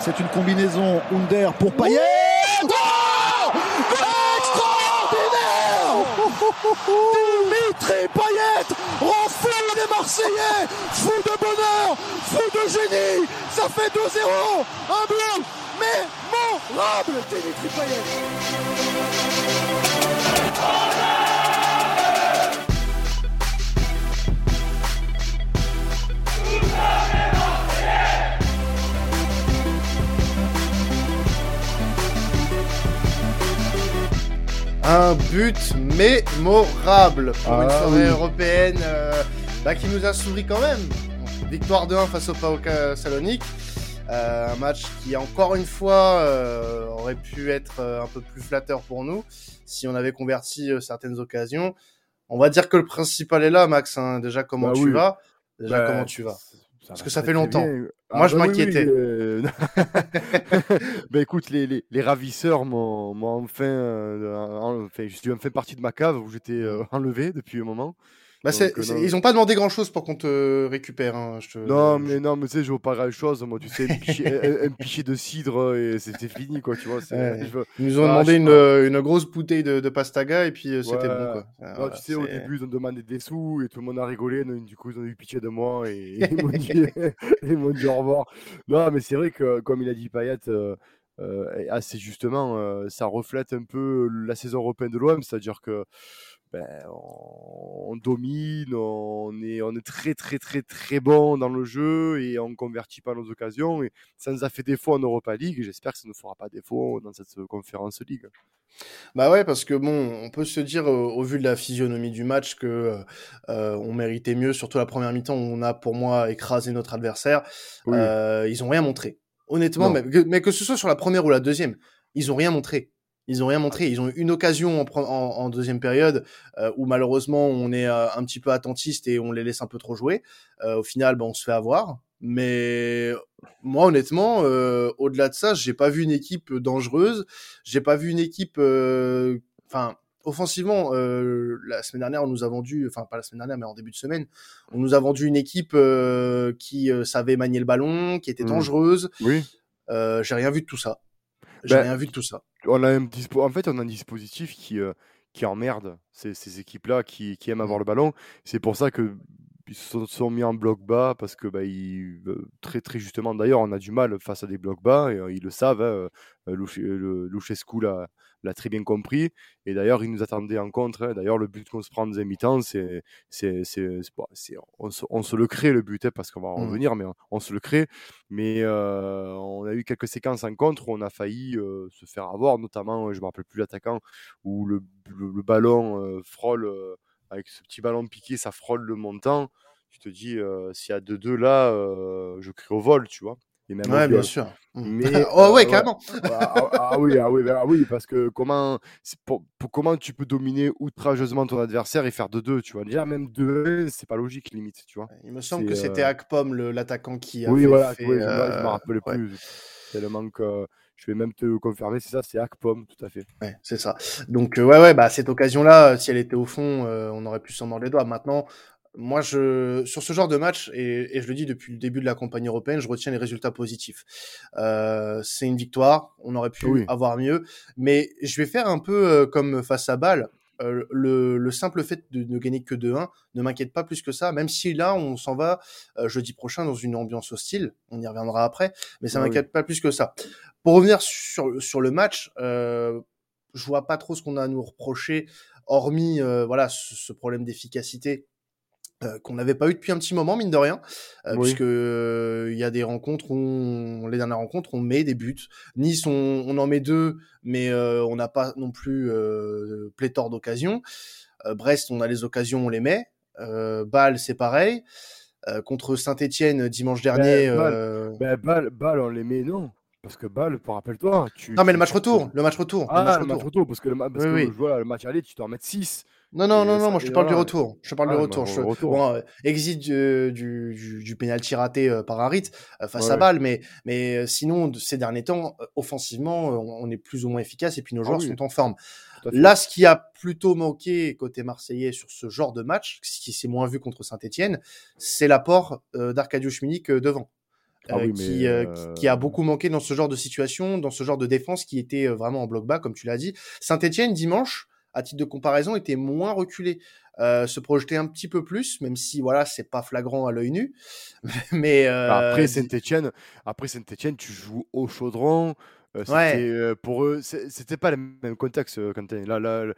C'est une combinaison Under pour Payet. Oh Extraordinaire Dimitri Payet rend fou les Marseillais. Fou de bonheur, fou de génie. Ça fait 2-0 Un but mémorable Dimitri Payet Un but mémorable pour une Ah soirée oui. européenne euh, bah, qui nous a souri quand même. Victoire 2-1 face au PAOK Salonique. Euh, un match qui, encore une fois, euh, aurait pu être euh, un peu plus flatteur pour nous si on avait converti euh, certaines occasions. On va dire que le principal est là, Max. hein. Déjà, comment Bah tu oui. vas? Déjà, Bah, comment tu vas? Parce que ça fait longtemps. Moi, Moi, je m'inquiétais. ben écoute, les, les, les ravisseurs m'ont m'ont enfin, euh, en- enfin, je suis enfin partie de ma cave où j'étais euh, enlevé depuis un moment. Bah, Donc, euh, non. Ils n'ont pas demandé grand-chose pour qu'on te récupère. hein, je te- Non, mais non, mais tu sais, je veux pas grand chose. Moi, tu sais, un pichet, un- un pichet de cidre et c'est fini, quoi, tu vois. c'est- Ouais. je veux- Ils nous ont Ah, demandé une, euh, grosse bouteille de, de pastaga et puis euh, c'était Ouais. bon quoi. Non, Voilà, tu sais, au début, ils ont demandé des sous et tout le monde a rigolé. Du coup, ils ont eu pitié de moi et ils m'ont dit, au revoir. Non, mais c'est vrai que, comme il a dit Payet, euh, euh, assez justement, euh, ça reflète un peu la saison européenne de l'OM, c'est-à-dire que ben, on, on domine, on est, on est très très très très bon dans le jeu et on convertit pas nos occasions. Et ça nous a fait défaut en Europa League. et J'espère que ça ne fera pas défaut dans cette conférence League. Bah ouais parce que bon on peut se dire euh, au vu de la physionomie du match que euh, euh, on méritait mieux surtout la première mi-temps où on a pour moi écrasé notre adversaire. Oui. Euh, ils ont rien montré. Honnêtement mais que, mais que ce soit sur la première ou la deuxième ils ont rien montré. Ils ont rien montré. Ils ont eu une occasion en, pre- en, en deuxième période euh, où malheureusement on est euh, un petit peu attentiste et on les laisse un peu trop jouer. Euh, au final, bah, on se fait avoir. Mais moi, honnêtement, euh, au-delà de ça, j'ai pas vu une équipe dangereuse. J'ai pas vu une équipe. euh, Enfin, offensivement, euh, la semaine dernière, on nous a vendu. Enfin, pas la semaine dernière, mais en début de semaine, on nous a vendu une équipe euh, qui euh, savait manier le ballon, qui était Mhm. dangereuse. Oui. Euh, j'ai rien vu de tout ça. J'ai Ben, rien vu de tout ça. On a un dispo... En fait, on a un dispositif qui, euh, qui emmerde ces, ces équipes-là qui, qui aiment avoir le ballon. C'est pour ça que ils se sont, mis en bloc bas parce que bah, ils, euh, très très justement d'ailleurs on a du mal face à des blocs bas et euh, ils le savent hein, Luchescu l'a l'a très bien compris et d'ailleurs il nous attendait en contre hein. d'ailleurs le but qu'on se prend en deuxième mi-temps c'est c'est on, se, on se le crée le but hein, parce qu'on va en Mhm. revenir mais on, on se le crée mais euh, on a eu quelques séquences en contre où on a failli euh, se faire avoir notamment euh, je me rappelle plus l'attaquant où le, le, le ballon frôle avec ce petit ballon piqué ça frôle le montant tu te dis euh, s'il y a 2-2 là euh, je crie au vol tu vois au Ouais, bien viol. sûr. Mhm. Mais, oh euh, ouais, ouais. carrément. ah, ah, ah oui, ah oui, ah oui, parce que comment, pour, pour- comment tu peux dominer outrageusement ton adversaire et faire 2-2, tu vois. Déjà, même 2-1, c'est pas logique, limite, tu vois. Il me semble que c'était euh, Akpom, l'attaquant qui avait Oui, voilà, fait. je, me- je euh, me rappelle plus. Tellement que je vais même te confirmer, c'est ça, c'est Akpom, tout à fait. Ouais, c'est ça. Donc euh, ouais, ouais, bah cette occasion-là, euh, si elle était au fond, euh, on aurait pu s'en mordre les doigts. Maintenant, moi, je sur ce genre de match, et, et je le dis depuis le début de la campagne européenne, je retiens les résultats positifs. Euh, c'est une victoire, on aurait pu Oui. avoir mieux, mais je vais faire un peu euh, comme face à Bâle. Euh, le, le simple fait de ne gagner que 2-1 ne m'inquiète pas plus que ça, même si là on s'en va euh, jeudi prochain dans une ambiance hostile, on y reviendra après, mais ça Ah oui. m'inquiète pas plus que ça. Pour revenir sur, sur le match, euh, je vois pas trop ce qu'on a à nous reprocher, hormis euh, voilà ce, ce problème d'efficacité euh, qu'on n'avait pas eu depuis un petit moment, mine de rien, euh, Oui. puisque euh, il y a des rencontres où on- les dernières rencontres on met des buts. Nice on, on en met deux, mais on n'a pas non plus pléthore d'occasions. Brest on a les occasions, on les met. Bâle c'est pareil. Contre Saint-Étienne dimanche dernier. Bâle- euh, Ben, balle, balle, on les met, non. Parce que pour rappelle-toi. Tu, Non mais le match retour, le match retour, Ah, le match le match retour. retour, parce que, le, ma- parce Oui, que oui. voilà, le match aller, tu dois en mettre 6. Non, non, non, non, moi je te parle du retour. Je te parle Ah, du le retour. match Je... retour. Bon, euh, exit du, du, du, du penalty raté euh, par Harit euh, face à. Bâle, mais, mais euh, sinon, de ces derniers temps, offensivement, on est plus ou moins efficace et puis nos Ah joueurs oui. sont en forme. Là, ce qui a plutôt manqué côté marseillais sur ce genre de match, ce qui s'est moins vu contre Saint-Etienne, c'est l'apport d'Arcadius euh, devant. Ah oui, qui, euh, qui, qui a beaucoup manqué dans ce genre de situation, dans ce genre de défense qui était vraiment en bloc bas, comme tu l'as dit. Saint-Etienne, dimanche, à titre de comparaison, était moins reculé, euh, se projetait un petit peu plus, même si voilà, c'est pas flagrant à l'œil nu. Mais euh, Après Saint-Etienne, après Saint-Etienne, tu joues au chaudron. euh, c'était Ouais. pour eux, c'était pas le même contexte. Quentin. Là, là,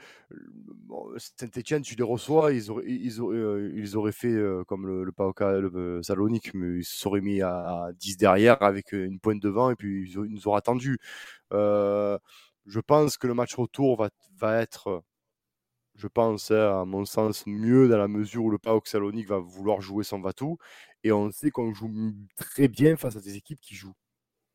bon, Saint-Etienne, tu les reçois, ils auraient, ils auraient, ils auraient fait comme le, le PAOK, le Salonique, mais ils se seraient mis à, à 10 derrière avec une pointe devant et puis ils, nous auraient attendu. Euh, je pense que le match retour va, va être, je pense, hein, à mon sens, mieux dans la mesure où le PAOK Salonique va vouloir jouer son Vatou et on sait qu'on joue très bien face à des équipes qui jouent.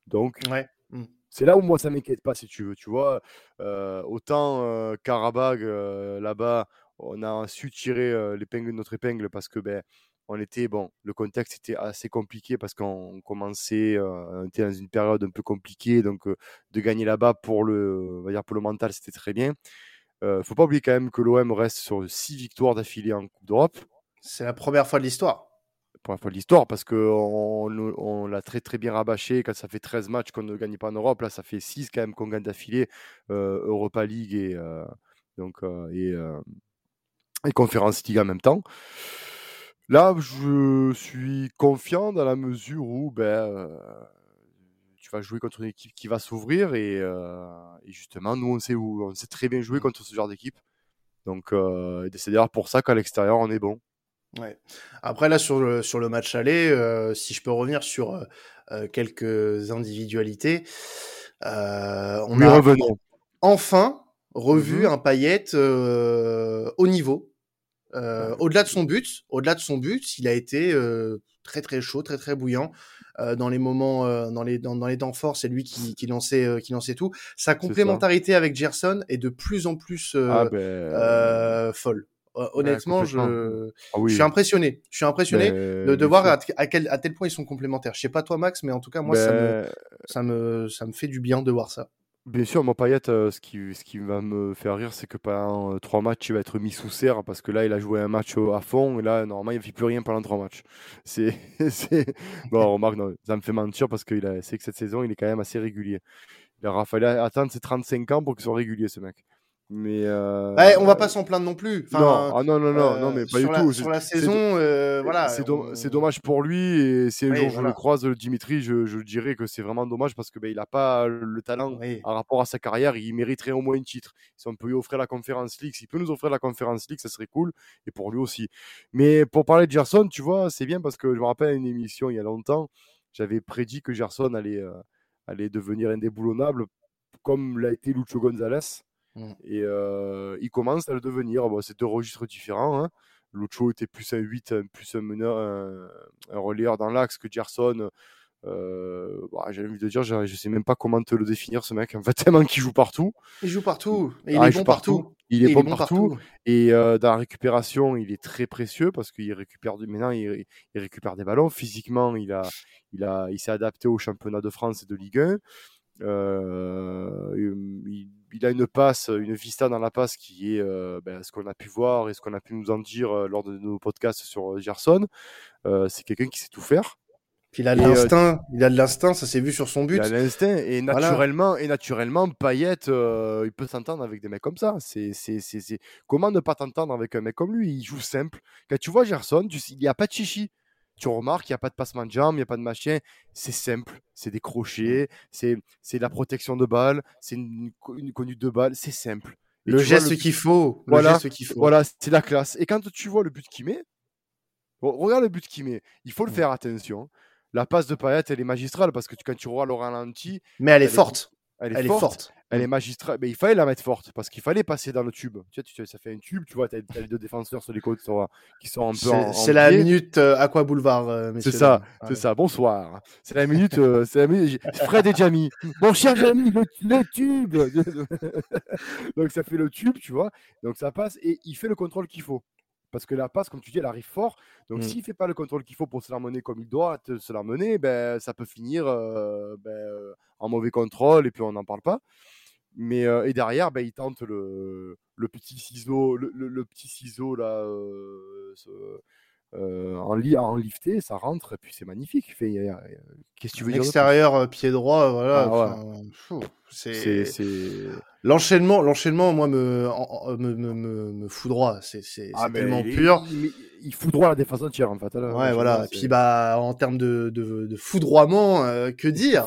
Donc, ouais. Mm. c'est là où moi ça m'inquiète pas si tu veux. Tu vois, Euh, autant euh, Karabag euh, là-bas, on a su tirer euh, l'épingle de notre épingle parce que ben on était bon, le contexte était assez compliqué parce qu'on commençait, euh, on était dans une période un peu compliquée, donc euh, de gagner là-bas pour le, on va dire pour le mental, c'était très bien. Euh, faut pas oublier quand même que l'OM reste sur six victoires d'affilée en Coupe d'Europe C'est la première fois de l'histoire. la fois de l'histoire, parce qu'on on, on l'a très très bien rabâché quand ça fait 13 matchs qu'on ne gagne pas en Europe. Là, ça fait 6 quand même qu'on gagne d'affilée euh, Europa League et, donc, et, et Conference League en même temps. Là, je suis confiant dans la mesure où ben, euh, tu vas jouer contre une équipe qui va s'ouvrir et, euh, et justement, nous, on sait, où, on sait très bien jouer contre ce genre d'équipe. Donc, euh, c'est d'ailleurs pour ça qu'à l'extérieur, on est bon. Ouais. Après là sur le sur le match aller, si je peux revenir sur quelques individualités, on Oui, a revenons. enfin revu Mhm. un euh, au niveau. Euh, au-delà de son but, au-delà de son but, il a été euh, très très chaud, très très bouillant euh, dans les moments, euh, dans les dans, dans les temps forts. C'est lui qui, qui lançait euh, qui lançait tout. Sa complémentarité avec Gerson est de plus en plus euh, Ah ben, euh, folle. Honnêtement, je, ah je suis impressionné. Je suis impressionné Ben, de, de voir à quel à tel point ils sont complémentaires. Je sais pas toi Max, mais en tout cas moi ça me Ben, ça me ça me fait du bien de voir ça. Bien sûr, mon Payet, euh, ce qui, ce qui va me faire rire, c'est que pendant euh, trois matchs, il va être mis sous serre parce que là, il a joué un match au- à fond et là, normalement, il ne fait plus rien pendant trois matchs. C'est, c'est... Bon, remarque, non, ça me fait mentir parce que c'est que cette saison, il est quand même assez régulier. Il aura fallu attendre ses 35 ans pour qu'il soit régulier, ce mec. Mais. euh, Ouais, on va pas s'en plaindre non plus. Enfin, non, ah non, non, non, euh, non, mais pas sur du la, tout. Sur C'est- la c'est saison, euh, voilà. c'est do- on- c'est dommage pour lui et si un Oui, jour je voilà. le croise, Dimitri, je, je dirais que c'est vraiment dommage parce que ben, il n'a pas le talent Oui. par rapport à sa carrière. Il mériterait au moins un titre. Si on peut lui offrir la Conference League, s'il peut nous offrir la Conference League, ça serait cool et pour lui aussi. Mais pour parler de Gerson, tu vois, c'est bien parce que je me rappelle une émission il y a longtemps, j'avais prédit que Gerson allait, euh, allait devenir indéboulonnable comme l'a été Lucho Gonzalez. Mm. Et euh, il commence à le devenir. Bon, c'est deux registres différents. Hein. Lucho était plus un 8, un- plus un meneur, un, un relayeur dans l'axe que Gerson. Euh, bah, J'ai envie de dire, je ne sais même pas comment te le définir, ce mec. En fait, tellement qu'il joue partout. Il joue partout. Et il Ah, est bon partout. Il Et est, bon, partout. Et euh, dans la récupération, il est très précieux parce qu'il récupère du- maintenant, il, il récupère des ballons. Physiquement, il a, il a, il s'est adapté au championnat de France et de Ligue 1. Euh, il, il a une passe, une vista dans la passe qui est euh, ben, ce qu'on a pu voir et ce qu'on a pu nous en dire euh, lors de nos podcasts sur Gerson. C'est quelqu'un qui sait tout faire. Il a de euh, l'instinct. Il a de l'instinct. Ça s'est vu sur son but. Il a l'instinct et Voilà. naturellement, et naturellement, Payet, euh, il peut s'entendre avec des mecs comme ça. C'est, c'est, c'est, c'est- Comment ne pas t'entendre avec un mec comme lui? Il joue simple. Quand tu vois Gerson, tu... il n'y a pas de chichi. Tu remarques, il n'y a pas de passement de jambes, il n'y a pas de machin. C'est simple. C'est des crochets, c'est, c'est de la protection de balle, c'est une, co- une conduite de balle. C'est simple. Et Le vois geste le- qu'il faut. Voilà. geste qu'il faut. Voilà, c'est la classe. Et quand tu vois le but qu'il met, re- regarde le but qu'il met. Il faut le Mm. faire attention. La passe de Payet, elle est magistrale parce que tu- quand tu regardes le ralenti, Mais elle est Elle est- forte. elle est, Elle est forte, forte. Elle est magistrale. Mais il fallait la mettre forte parce qu'il fallait passer dans le tube. Tu sais, tu ça fait un tube, tu vois, tu as, les deux défenseurs sur les côtes qui sont, qui sont un peu C'est c'est la minute euh, Aqua Boulevard, euh, messieurs. C'est ça, c'est ça. Bonsoir. C'est la minute. euh, c'est la minute. Fred et Jamie. Mon cher Jamie, le, le tube. Donc ça fait le tube, tu vois. Donc ça passe et il fait le contrôle qu'il faut. Parce que la passe, comme tu dis, elle arrive fort. Donc Mm. s'il fait pas le contrôle qu'il faut pour se la mener comme il doit te- se la mener, ben, ça peut finir euh, ben, en mauvais contrôle et puis on n'en parle pas. Mais euh, et derrière, ben, il tente le, le petit ciseau, le, le- le petit ciseau là, euh, ce- en, li en lifté, ça rentre, et puis c'est magnifique. Qu'est-ce que tu veux dire Extérieur, pied droit, voilà. Ah, c'est l'enchaînement, l'enchaînement, moi, me, me, me, me, foudroie. C'est ah, tellement pur. Il, il, foudroie la défense entière, en fait. ouais, voilà. Et puis, bah, en termes de, de, de foudroiement, euh, que dire?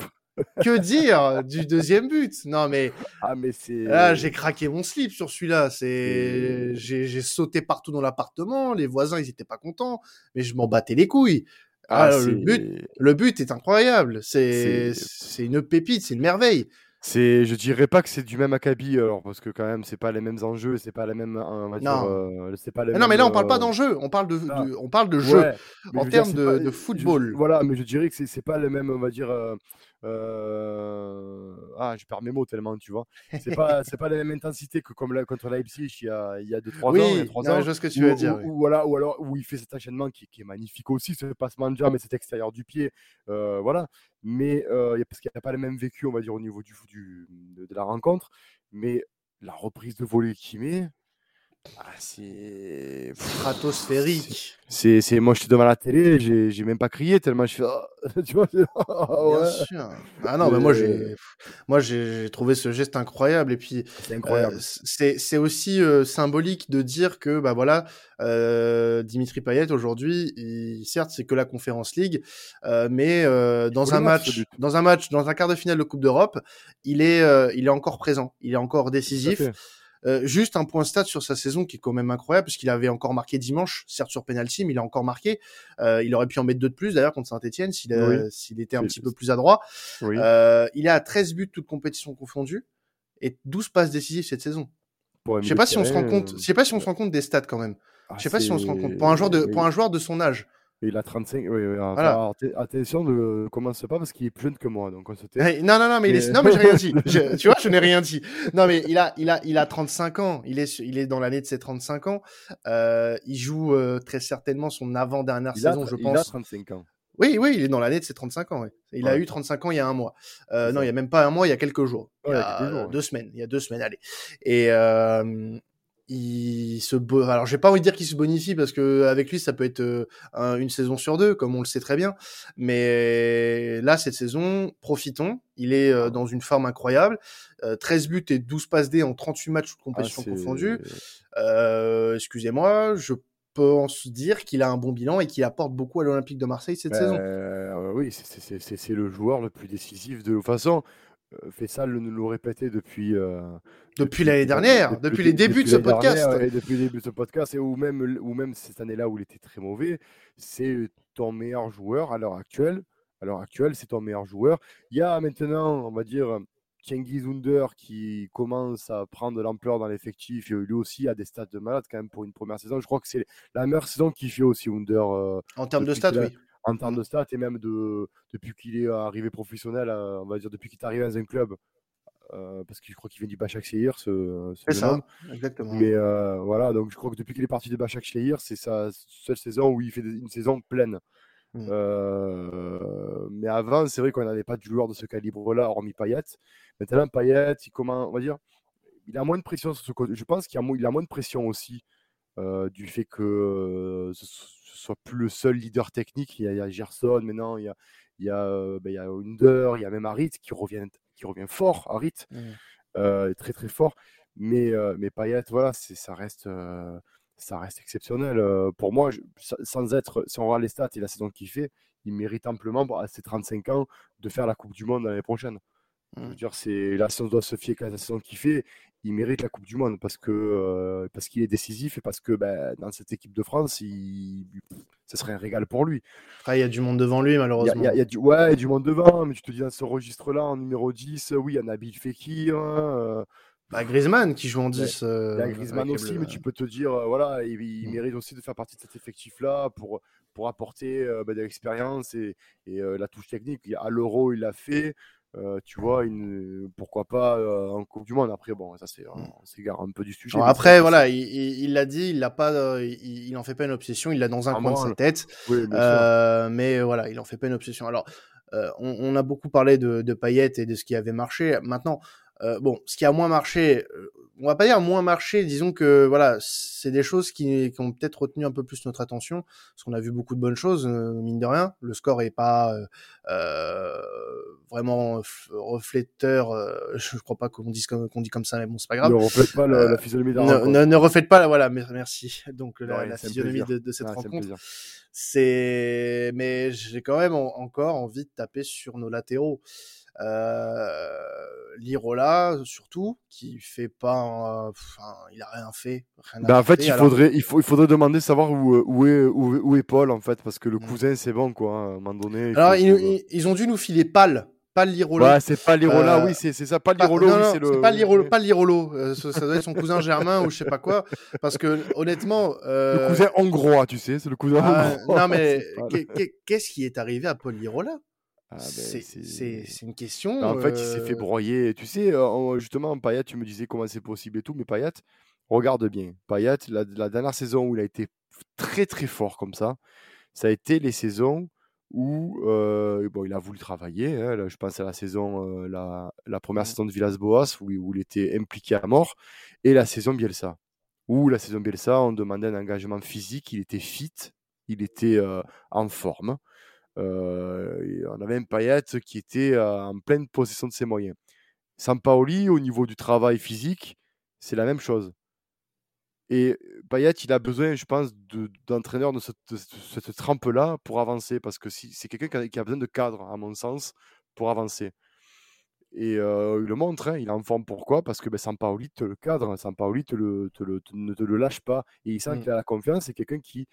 Que dire du deuxième but? Non mais ah mais c'est là j'ai craqué mon slip sur celui-là. C'est j'ai sauté partout dans l'appartement. Les voisins ils étaient pas contents, mais je m'en battais les couilles. Ah, ah le but le but est incroyable. C'est c'est une pépite, c'est une merveille. C'est, je dirais pas que c'est du même acabit, alors parce que quand même c'est pas les mêmes enjeux, c'est pas les mêmes, on va non. Euh, c'est pas les non, mais là on parle pas euh, d'enjeux, on parle de, on parle de jeu en termes de, de, football. voilà, mais je dirais que c'est pas les mêmes, on va dire. Euh, ah, je perds mes mots tellement, tu vois. C'est pas, c'est pas la même intensité que comme là, contre Leipzig il y a, il y a 2-3 oui, ans. Il y a 3 ans je ce que tu veux dire. Ou, voilà, ou alors où il fait cet enchaînement qui, qui est magnifique aussi, ce passement de jambe et cet extérieur du pied. voilà mais euh, parce qu'il n'y a pas le même vécu, on va dire, au niveau du, du de, la rencontre. Mais la reprise de volée qu'il met, ah, c'est stratosphérique. C'est, c'est, moi, j'étais devant la télé, j'ai, j'ai même pas crié tellement je fais, oh, tu vois. Oh, Bien sûr. Ah non, mais moi, j'ai, moi, j'ai trouvé ce geste incroyable. Et puis, c'est incroyable. Euh, c'est, c'est aussi euh, symbolique de dire que, bah voilà, euh, Dimitri Payet aujourd'hui, certes, c'est que la Conférence League, euh, mais euh, dans un match, dans un match, dans un quart de finale de Coupe d'Europe, il est, euh, il est encore présent, il est encore décisif. Euh, juste un point stat sur sa saison qui est quand même incroyable parce qu'il avait encore marqué dimanche, certes sur penalty, mais il a encore marqué. Euh, il aurait pu en mettre deux de plus d'ailleurs contre Saint-Etienne s'il s'il était un petit peu plus adroit. Euh, il est à 13 buts toutes compétitions confondues et 12 passes décisives cette saison. Je sais pas si on se rend compte. Je sais pas si on se rend compte des stats quand même. Je je sais pas si on se rend compte pour un joueur de pour un joueur de son âge. Il a 35. Oui, oui. Voilà. attention, ne commence pas parce qu'il est plus jeune que moi. Donc on se non, non, non, mais, il est... non, mais j'ai rien dit. tu vois, je n'ai rien dit. Non, mais il a, il a, il a 35 ans. Il est, il est dans l'année de ses 35 ans. Euh, il joue euh, très certainement son avant-dernière saison, je pense. Il a 35 ans. Oui, oui, il est dans l'année de ses 35 ans. Il a eu 35 ans il y a un mois. Euh, non, il y a même pas un mois, il y a quelques jours. il y a, quelques jours, deux semaines. Il y a deux semaines, allez. Et, il se alors j'ai pas envie de dire qu'il se bonifie parce que avec lui ça peut être euh, une saison sur deux comme on le sait très bien. Mais là cette saison profitons. Il est euh, dans une forme incroyable. 13 euh, buts et 12 passes D en 38 matchs de compétition ah, confondus excusez-moi je pense dire qu'il a un bon bilan et qu'il apporte beaucoup à l'Olympique de Marseille cette saison. oui c'est le joueur le plus décisif de toute façon Fessal nous le répétait depuis, depuis, l'année dernière, depuis, les débuts de ce podcast. depuis les débuts de ce podcast, et ou même, ou même cette année-là où il était très mauvais, c'est ton meilleur joueur à l'heure actuelle. À l'heure actuelle, c'est ton meilleur joueur. Il y a maintenant, on va dire, Kengi Zunder qui commence à prendre de l'ampleur dans l'effectif. Lui aussi a des stats de malade quand même pour une première saison. Je crois que c'est la meilleure saison qu'il fait aussi, Zunder. en termes de stats, oui en termes de stats et même de, depuis qu'il est arrivé professionnel, on va dire depuis qu'il est arrivé dans un club, euh, parce que je crois qu'il vient du Bachak ce, ce C'est ça, exactement. Mais euh, voilà, donc je crois que depuis qu'il est parti de Bachak Shehir, c'est sa seule saison où il fait une saison pleine. Mmh. Euh, mais avant, c'est vrai qu'on n'avait pas de joueur de ce calibre-là, hormis Payet. Maintenant, Payet, il, comment, on va dire, il a moins de pression sur ce côté. Je pense qu'il a, a, moins de pression aussi du fait que ce soit plus le seul leader technique. Il y a, Gerson maintenant, il y a, il y a, ben, il y a Under, il y a même Harit qui revient, qui revient fort, Harit, mmh. très très fort. Mais, mais Payet, voilà, ça reste, ça reste exceptionnel. pour moi, sans être, si on regarde les stats et la saison qu'il fait, il mérite amplement à ses 35 ans de faire la Coupe du Monde l'année prochaine. Je veux mmh. dire, c'est on doit se fier à la saison qu'il fait il mérite la Coupe du Monde parce que euh, parce qu'il est décisif et parce que ben, dans cette équipe de France, il, ce serait un régal pour lui. il y a du monde devant lui, malheureusement. Il y, a, du, ouais, il y a du monde devant, mais tu te dis dans ce registre-là, en numéro 10, oui, il y a Nabil Fekir. Euh, bah, Griezmann qui joue en 10. il y a euh, Griezmann aussi, mais tu peux te dire, voilà, il, mm. mérite aussi de faire partie de cet effectif-là pour, pour apporter ben, de l'expérience et, et la touche technique. À l'Euro, il l'a fait. Euh, tu vois, une, pourquoi pas euh, en Coupe du Monde. Après, bon, ça c'est, on s'égare un peu du sujet. après, voilà, il l'a dit, il l'a pas, euh, il, n'en fait pas une obsession, il l'a dans un coin de sa tête. mais voilà, il en fait pas une obsession. Alors, on, a beaucoup parlé de, de Payet et de ce qui avait marché. Maintenant, Euh, bon, ce qui a moins marché, euh, on va pas dire moins marché, disons que voilà, c'est des choses qui, qui ont peut-être retenu un peu plus notre attention, parce qu'on a vu beaucoup de bonnes choses, euh, mine de rien. Le score est pas euh, euh vraiment refléteur, je crois pas qu'on dise comme qu'on dit comme ça, mais bon, c'est pas grave. Ne reflète pas la, la physionomie ne, ne, ne, reflète pas, voilà, merci. Donc la, ouais, la physionomie de, de, cette rencontre, c'est, mais j'ai quand même en, encore envie de taper sur nos latéraux. Euh, Lirola surtout qui fait pas enfin il a rien fait rien bah, en fait, il alors... faudrait il faut il faudrait demander savoir où, où est où, où, est Paul en fait parce que le Mm. cousin c'est bon quoi hein, à un moment donné il alors ils, ont dû nous filer Pal pas Lirola ouais c'est pas Lirola Euh, oui c'est c'est ça pas Pas- Lirolo oui, c'est le c'est pas Lirolo, pas Lirolo. Euh, ça, ça doit être son cousin Germain ou je sais pas quoi. Parce que honnêtement, euh, le cousin hongrois tu sais c'est le cousin ah, hongrois non mais qu'est-ce qui est arrivé à Paul Lirola? Ah, ben, C'est une question. En fait, il s'est fait broyer. Tu sais, en- justement, Payet, tu me disais comment c'est possible et tout, mais Payet, regarde bien. Payet, la, la dernière saison où il a été très très fort comme ça, ça a été les saisons où euh, bon, il a voulu travailler. hein. Là, je pense à la saison, euh, la, la première saison de Villas-Boas où, il- où il était impliqué à mort, et la saison Bielsa. Où la saison Bielsa, on demandait un engagement physique, il était fit, il était euh, en forme. Euh, on avait un Payet qui était euh, en pleine possession de ses moyens. Sampaoli, au niveau du travail physique, c'est la même chose. Et Payet, il a besoin, je pense, de- d'entraîneurs de, cette, de cette trempe-là pour avancer, parce que si, c'est quelqu'un qui a, qui a besoin de cadre, à mon sens, pour avancer. Et euh, il le montre, hein, il est en forme. Pourquoi? Parce que ben, Sampaoli te le cadre, Sampaoli te le, te le- te- ne te le lâche pas. Et il sent Mm. qu'il a la confiance, c'est quelqu'un qui,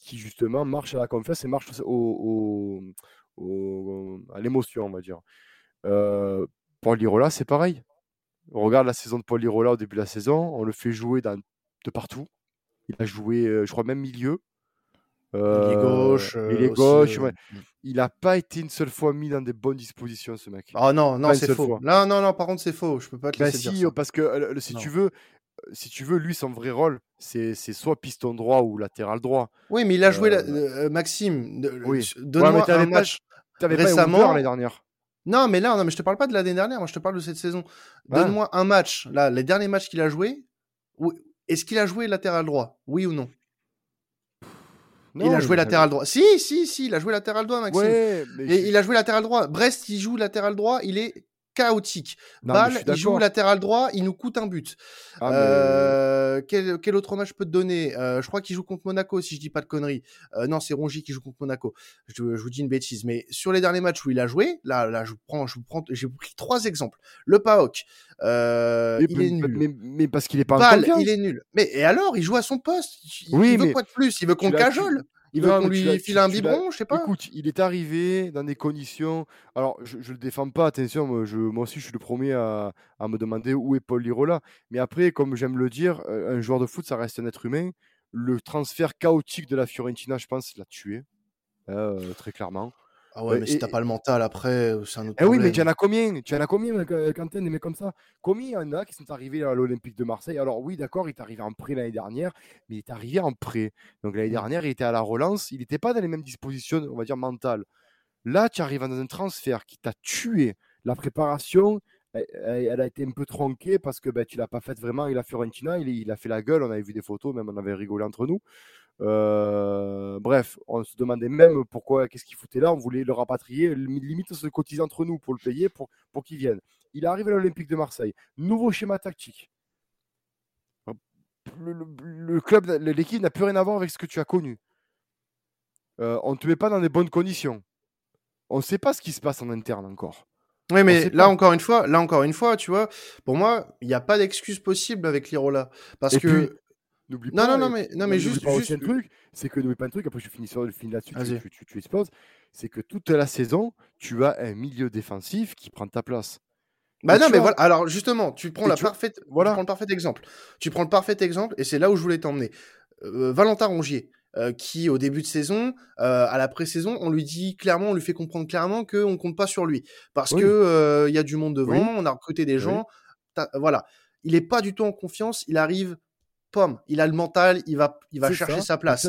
qui justement marche à la confiance et marche au, au- au- à l'émotion, on va dire. Euh, Paul Lirola, c'est pareil. On regarde la saison de Paul Lirola au début de la saison, on le fait jouer dans- de partout. Il a joué, euh, je crois, même milieu. il est Euh, gauche. il euh, est gauche. euh, ouais. Il n'a pas été une seule fois mis dans des bonnes dispositions, ce mec. Oh non, non, c'est faux. fois. Non, non, non, par contre, c'est faux. Je peux pas te laisser dire si, ça. parce que euh, si Non. tu veux, euh, si tu veux, lui, son vrai rôle, c'est c'est soit piston droit ou latéral droit. Oui, mais il a joué, la- Euh, euh, Maxime. de- oui. Ouais, Donne-moi un match. Pas Récemment- Récemment... l'année dernière. Non, mais là, non, mais je te parle pas de l'année dernière. Moi, je te parle de cette saison. Ah. Donne-moi un match. Là, les derniers matchs qu'il a joué. où- Est-ce qu'il a joué latéral droit Oui ou non, Il a joué latéral droit. Si, si, si, il a joué latéral droit, Maxime. Ouais, mais Et je- il a joué latéral droit. Brest, il joue latéral droit, il est chaotique. Non, il joue latéral droit, il nous coûte un but. Ah, mais- Euh, quel, quel autre match je peux te donner? Euh, Je crois qu'il joue contre Monaco, si je dis pas de conneries. Euh, non, c'est Rongy qui joue contre Monaco. Je, je vous dis une bêtise. Mais sur les derniers matchs où il a joué, là, là, je vous prends, je vous prends, j'ai pris trois exemples. Le PAOK, mais, il est nul. mais- mais parce qu'il est pas confiance. il est nul. Mais et alors, il joue à son poste. Il, Oui, il veut mais quoi de plus? Il veut qu'on tu- cajole Il veut Non, tu lui file tu- un biberon, je sais pas. Écoute, il est arrivé dans des conditions. Alors, je ne le défends pas, attention, moi, je, moi aussi, je suis le premier à, à me demander où est Paul Lirola. Mais après, comme j'aime le dire, euh, un joueur de foot, ça reste un être humain. Le transfert chaotique de la Fiorentina, je pense, l'a tué, euh, très clairement. Ah ouais, mais si et- t'as pas le mental après, c'est un autre Eh oui, mais tu en as combien? Tu en as combien, euh, Quentin, des mecs comme ça? Combien il y en a qui sont arrivés à l'Olympique de Marseille? Alors oui, d'accord, il est arrivé en prêt l'année dernière, mais il est arrivé en prêt. Donc l'année Mm. dernière, il était à la relance, il n'était pas dans les mêmes dispositions, on va dire, mentales. Là, tu arrives dans un transfert qui t'a tué. La préparation, elle, a été un peu tronquée parce que ben, tu l'as pas faite vraiment. Il a Fiorentina, il, il a fait la gueule, on avait vu des photos, même on avait rigolé entre nous. Euh, bref, on se demandait même pourquoi, qu'est-ce qu'il foutait là. On voulait le rapatrier, li- limite se cotiser entre nous pour le payer, pour, qu'il vienne. Il arrive à l'Olympique de Marseille. Nouveau schéma tactique. Le club, l'équipe n'a plus rien à voir avec ce que tu as connu. Euh, on ne te met pas dans des bonnes conditions. On ne sait pas ce qui se passe en interne encore. Oui, mais là pas. encore une fois, là encore une fois, tu vois, pour moi, il n'y a pas d'excuse possible avec Lirola, parce Et que puis, N'oublie non, pas, non, non, mais non, mais juste, pas juste, un truc, c'est que n'oublie pas un truc, après je finis, finis là-dessus, tu, Vas-y. tu, tu, tu c'est que toute la saison, tu as un milieu défensif qui prend ta place. Bah Et non, mais vois- voilà. Alors justement, tu prends et la parfaite, voilà. prends le parfait exemple. Tu prends le parfait exemple, et c'est là où je voulais t'emmener. Euh, Valentin Rongier, euh, qui au début de saison, euh, à la pré-saison, on lui dit clairement, on lui fait comprendre clairement qu'on compte pas sur lui, parce Oui. que euh, il y a du monde devant, Oui. on a recruté des gens, voilà. Il est pas du tout en confiance. Il arrive pomme, il a le mental, il va, il va chercher ça. sa place.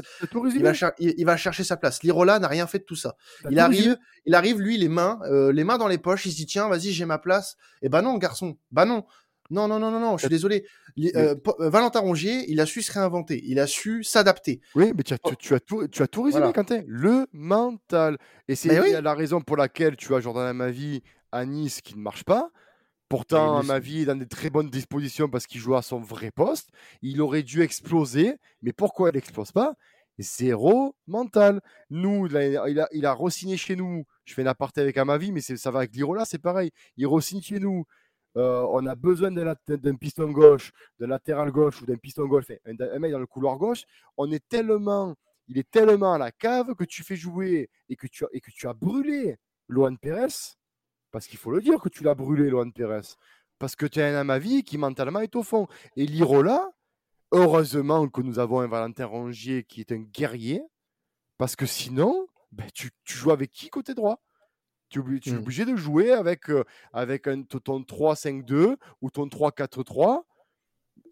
Il va, cher- il, il va chercher sa place. Lirola n'a rien fait de tout ça. Il arrive, il arrive, lui, les mains, les mains dans les poches. Il se dit tiens, vas-y, j'ai ma place. Et bah non, garçon, bah non, non, non, non, non, non. Je suis désolé. Euh, euh, Valentin Rongier, il a su se réinventer. Il a su s'adapter. Oui, mais tu as, tu, tu as tout, tu as tout résumé, Voilà. Quentin. Le mental. Et c'est oui. la raison pour laquelle tu as Jordan Amavi à Nice qui ne marche pas. Pourtant, Amavi est dans des très bonnes dispositions parce qu'il joue à son vrai poste. Il aurait dû exploser. Mais pourquoi il n'explose pas? Zéro mental. Nous, il a, il a re-signé chez nous. Je fais une aparté avec Amavi, mais ça va avec Lirola, c'est pareil. Il re-signe chez nous. Euh, on a besoin d'un piston gauche, d'un latéral gauche ou d'un piston gauche, un, mec dans le couloir gauche. On est tellement, il est tellement à la cave que tu fais jouer et que tu as, et que tu as brûlé Loan Pérez, parce qu'il faut le dire que tu l'as brûlé, Loan Pérez, parce que tu as un Amavi qui mentalement est au fond. Et Lirola, heureusement que nous avons un Valentin Rongier qui est un guerrier, parce que sinon, ben, tu joues avec qui côté droit? Tu es, obli- tu es Mm. obligé de jouer avec, euh, avec un, ton 3-5-2 ou ton 3-4-3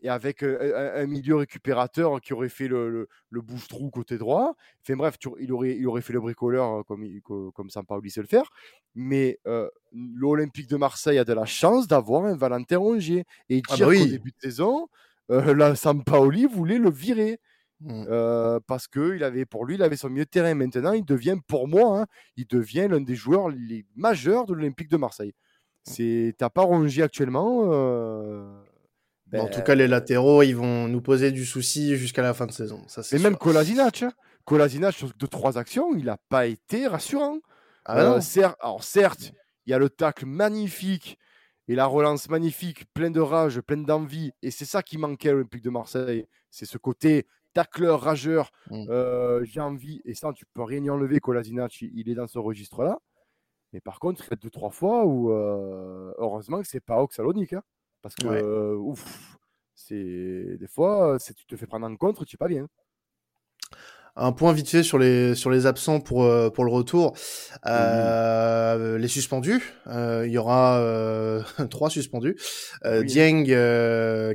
et avec euh, un, milieu récupérateur qui aurait fait le, le, le bouche-trou côté droit. Enfin bref, tu- il, aurait, il aurait fait le bricoleur euh, comme, comme Sampaoli sait le faire. Mais euh, l'Olympique de Marseille a de la chance d'avoir un Valentin Rongier. Et Ah dire bah qu'au début de saison, euh, la Sampaoli voulait le virer. Mm. Euh, parce que il avait, pour lui, il avait son milieu de terrain. Maintenant, il devient, pour moi, hein, il devient l'un des joueurs les majeurs de l'Olympique de Marseille. C'est t'as pas Rongier actuellement. euh, Bon, en ben, tout cas, les latéraux, ils vont nous poser du souci jusqu'à la fin de saison. Ça, c'est mais même sûr. Kolasinac, hein. Kolasinac sur deux trois actions, il n'a pas été rassurant. Ah Euh, non. cer- alors certes, il y a le tacle magnifique et la relance magnifique, plein de rage, plein d'envie, et c'est ça qui manquait à l'Olympique de Marseille. C'est ce côté tacleur, rageur, Mm. euh, j'ai envie, et ça tu peux rien y enlever. Kolasinac, il il est dans ce registre-là. Mais par contre, il y a deux trois fois où euh, heureusement que c'est pas au Salonique, hein, parce que Ouais. euh, ouf, c'est des fois, c'est tu te fais prendre en contre, tu es pas bien. Un point vite fait sur les sur les absents pour euh, pour le retour. Euh, Les suspendus, euh, il y aura euh, trois suspendus. Oui. Dieng,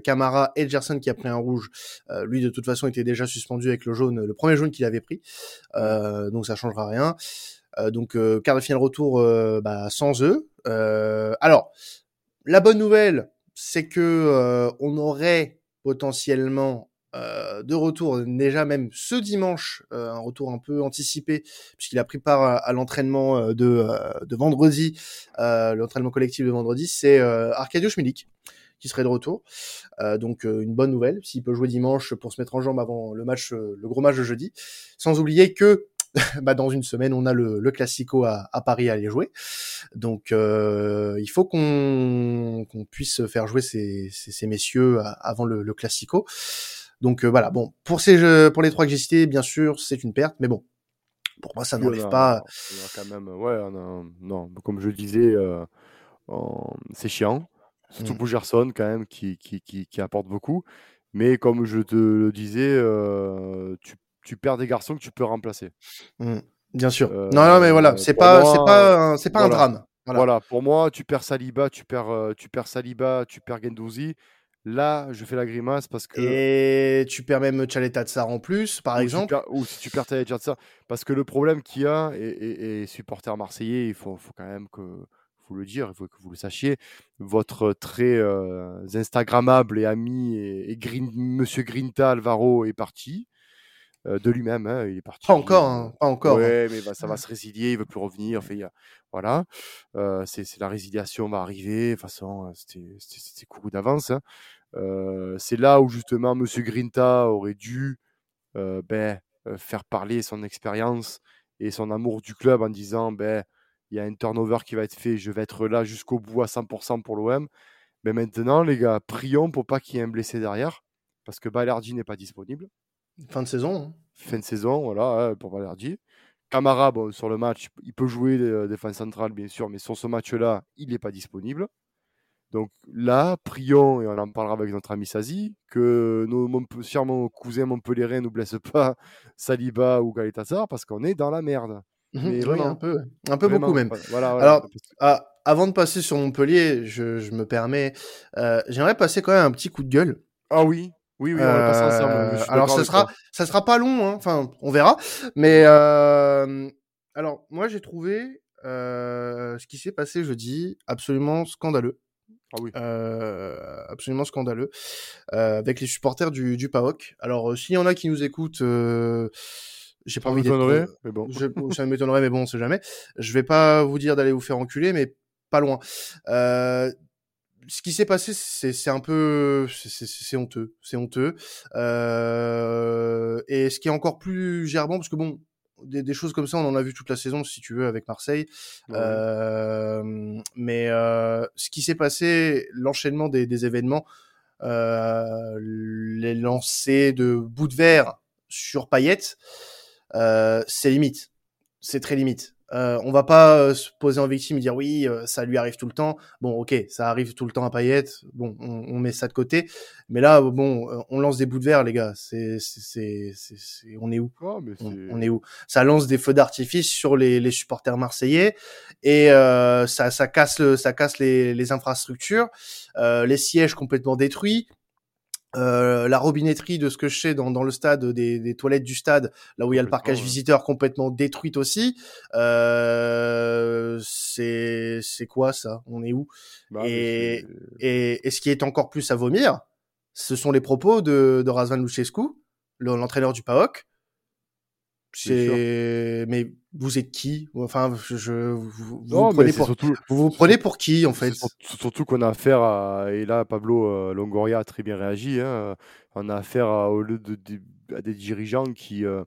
Camara et Gerson qui a pris un rouge. Lui de toute façon était déjà suspendu avec le jaune, le premier jaune qu'il avait pris. Donc ça changera rien. Donc quart de finale retour bah, sans eux. Alors la bonne nouvelle, c'est que on aurait potentiellement euh, de retour déjà même ce dimanche, euh, un retour un peu anticipé puisqu'il a pris part à, l'entraînement euh, de, vendredi, l'entraînement collectif de vendredi, c'est Arkadiusz Milik qui serait de retour. Donc une bonne nouvelle, s'il peut jouer dimanche pour se mettre en jambe avant le match, le gros match de jeudi. Sans oublier que bah, dans une semaine, on a le, le Classico à, Paris à aller jouer. Donc, il faut qu'on puisse faire jouer ces, messieurs avant le, le Classico. Donc euh, voilà. Bon, pour ces jeux, pour les trois que j'ai cités, bien sûr, c'est une perte, mais bon, pour moi, ça n'enlève pas. on a quand même, ouais, on a- non, comme je disais, euh, c'est chiant. Surtout Mm. pour Gerson, quand même, qui, qui, qui, qui apporte beaucoup. Mais comme je te le disais, euh, tu, tu perds des garçons que tu peux remplacer. Mm, bien sûr. Euh, non, non, mais voilà, c'est pas, moi, c'est pas, un- c'est pas un voilà. drame. Voilà. Voilà. pour moi, tu perds Saliba, tu perds, tu perds Saliba, tu perds Gendouzi. Là, je fais la grimace parce que. Et tu perds même Chaleta Tsar en plus, par ou si tu exemple. ou si tu perds Tadej Yatsa, parce que le problème qu'il y a, et, et, et supporter marseillais, il faut, faut quand même que faut le dire, il faut que vous le sachiez, votre très euh, Instagrammable et ami et, et Green, Monsieur Grinta Alvaro est parti de lui-même, hein, il est parti. Pas encore, hein, pas encore. hein. Ouais, mais bah, ça va se résilier, il veut plus revenir. Enfin, il y a- voilà, Euh, c'est la résiliation va arriver. De toute façon, euh, c'était- couru d'avance. hein. Euh, c'est là où justement Monsieur Grinta aurait dû euh, ben, euh, faire parler son expérience et son amour du club en disant ben il y a un turnover qui va être fait, je vais être là jusqu'au bout à 100% pour l'OM. Mais maintenant, les gars, prions pour pas qu'il y ait un blessé derrière, parce que Balerdi n'est pas disponible Fin de saison. hein. fin de saison, voilà, hein, pour Valerdi. Camara, bon, sur le match, il peut jouer euh, défense centrale, bien sûr, mais sur ce match-là, il n'est pas disponible. Donc là, prions, et on en parlera avec notre ami Sazi, que nos Montpe- chers mon cousin Montpellierin ne blesse pas Saliba ou Galetassar, parce qu'on est dans la merde. Mhm, Mais oui, vraiment, un peu, un peu Vraiment, beaucoup même. voilà. Alors, Ah, avant de passer sur Montpellier, je, je me permets, euh, j'aimerais passer quand même un petit coup de gueule. ah oui, Oui, oui, on va passer ensemble. Alors, ça sera, toi. ça sera pas long, hein. enfin, on verra. Mais euh, alors, moi, j'ai trouvé euh, ce qui s'est passé jeudi absolument scandaleux. Ah oui. Euh, absolument scandaleux euh, avec les supporters du, du PAOK. Alors, euh, s'il y en a qui nous écoutent, euh, j'ai pas Ça envie d'être. mais bon. je- ça m'étonnerait, mais bon, on sait jamais. Je vais pas vous dire d'aller vous faire enculer, mais pas loin. Ce qui s'est passé, c'est un peu, c'est- honteux, c'est honteux. Euh, et ce qui est encore plus gerbant, parce que bon, des, des choses comme ça, on en a vu toute la saison, si tu veux, avec Marseille. Ouais. Euh, mais euh, ce qui s'est passé, l'enchaînement des, des événements, euh, les lancers de bouts de verre sur Payet, euh, c'est limite. C'est très limite. Euh, on va pas euh, se poser en victime et dire oui, euh, ça lui arrive tout le temps. Bon, ok, ça arrive tout le temps à Payet. Bon, on, on met ça de côté. Mais là, bon, euh, on lance des bouts de verre, les gars. C'est, c'est, c'est, on est où? Ah, mais on, c'est- on est où? Ça lance des feux d'artifice sur les, les supporters marseillais et euh, ça, ça casse, le, ça casse les, les infrastructures, euh, les sièges complètement détruits. Euh, la robinetterie de ce que je sais dans, dans le stade, des, des toilettes du stade, là où il y a le parcage ouais. visiteur complètement détruite aussi. Euh, c'est c'est quoi ça? On est où? Bah, et, et, et ce qui est encore plus à vomir, ce sont les propos de, de Razvan Luchescu, le- l'entraîneur du PAOK. C'est, mais vous êtes qui? Enfin, je, vous, vous, prenez pour, surtout, vous vous prenez pour qui en fait? sur- surtout qu'on a affaire à, et là Pablo euh, Longoria a très bien réagi, hein, on a affaire à, au lieu de, de- à des dirigeants qui, euh,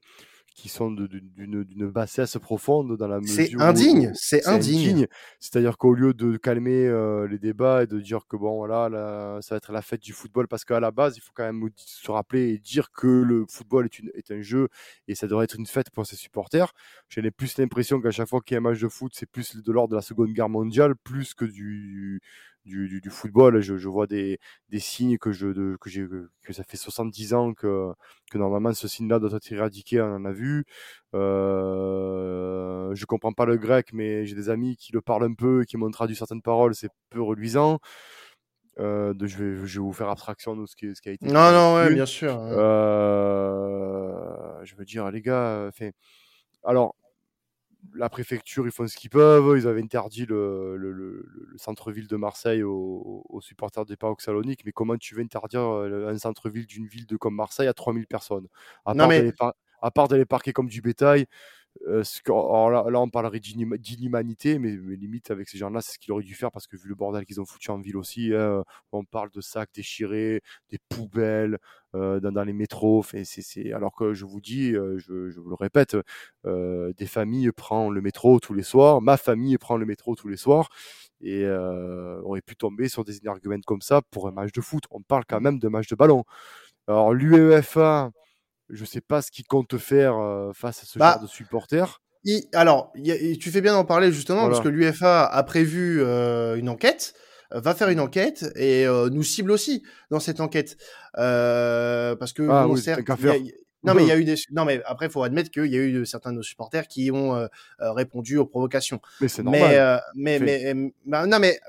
qui sont d'une bassesse profonde dans la C'est mesure où- indigne, c'est c'est indigne. C'est-à-dire qu'au lieu de calmer euh, les débats et de dire que bon voilà là, ça va être la fête du football parce qu'à la base il faut quand même se rappeler et dire que le football est, une, est un jeu et ça devrait être une fête pour ses supporters. J'ai plus l'impression qu'à chaque fois qu'il y a un match de foot c'est plus de l'ordre de la Seconde Guerre mondiale plus que du du, du- du football. Je, je vois des, des signes que je de- que j'ai que ça fait 70 ans que que normalement ce signe-là doit être éradiqué. On en a vu. Euh, je comprends pas le grec, mais j'ai des amis qui le parlent un peu et qui m'ont traduit certaines paroles. C'est peu reluisant. Euh, de- je, vais, je vais vous faire abstraction de ce qui, ce qui a été. dit Non, non, ouais, bien sûr. Euh, je veux dire, les gars, alors, la préfecture, ils font ce qu'ils peuvent. Ils avaient interdit le, le- le- le centre-ville de Marseille aux, aux supporters des PAOK Salonique. Mais comment tu veux interdire euh, un centre-ville d'une ville de, comme Marseille à 3000 personnes? À Non, part, mais- de les par- à part de les parquer comme du bétail. Euh, que- là, là, on parlerait d'inhum- d'inhumanité, mais, mais limite avec ces gens-là, c'est ce qu'il aurait dû faire parce que vu le bordel qu'ils ont foutu en ville aussi, hein, on parle de sacs déchirés, des poubelles euh, dans, dans les métros. Alors que je vous dis, euh, je, je vous le répète, euh, des familles prennent le métro tous les soirs, ma famille prend le métro tous les soirs, et on aurait pu tomber sur des arguments comme ça pour un match de foot. On parle quand même de match de ballon. Alors l'UEFA, je sais pas ce qu'il compte faire euh, face à ce Bah, genre de supporters. Alors, y a- tu fais bien d'en parler justement Voilà. parce que l'UFA a prévu euh, une enquête, euh, va faire une enquête et euh, nous cible aussi dans cette enquête Euh, parce que Ah bon, oui, certes, a- non mais il y a eu des non mais après il faut admettre qu'il y a eu certains de nos supporters qui ont euh, répondu aux provocations. Mais c'est normal. mais mais, bah, non mais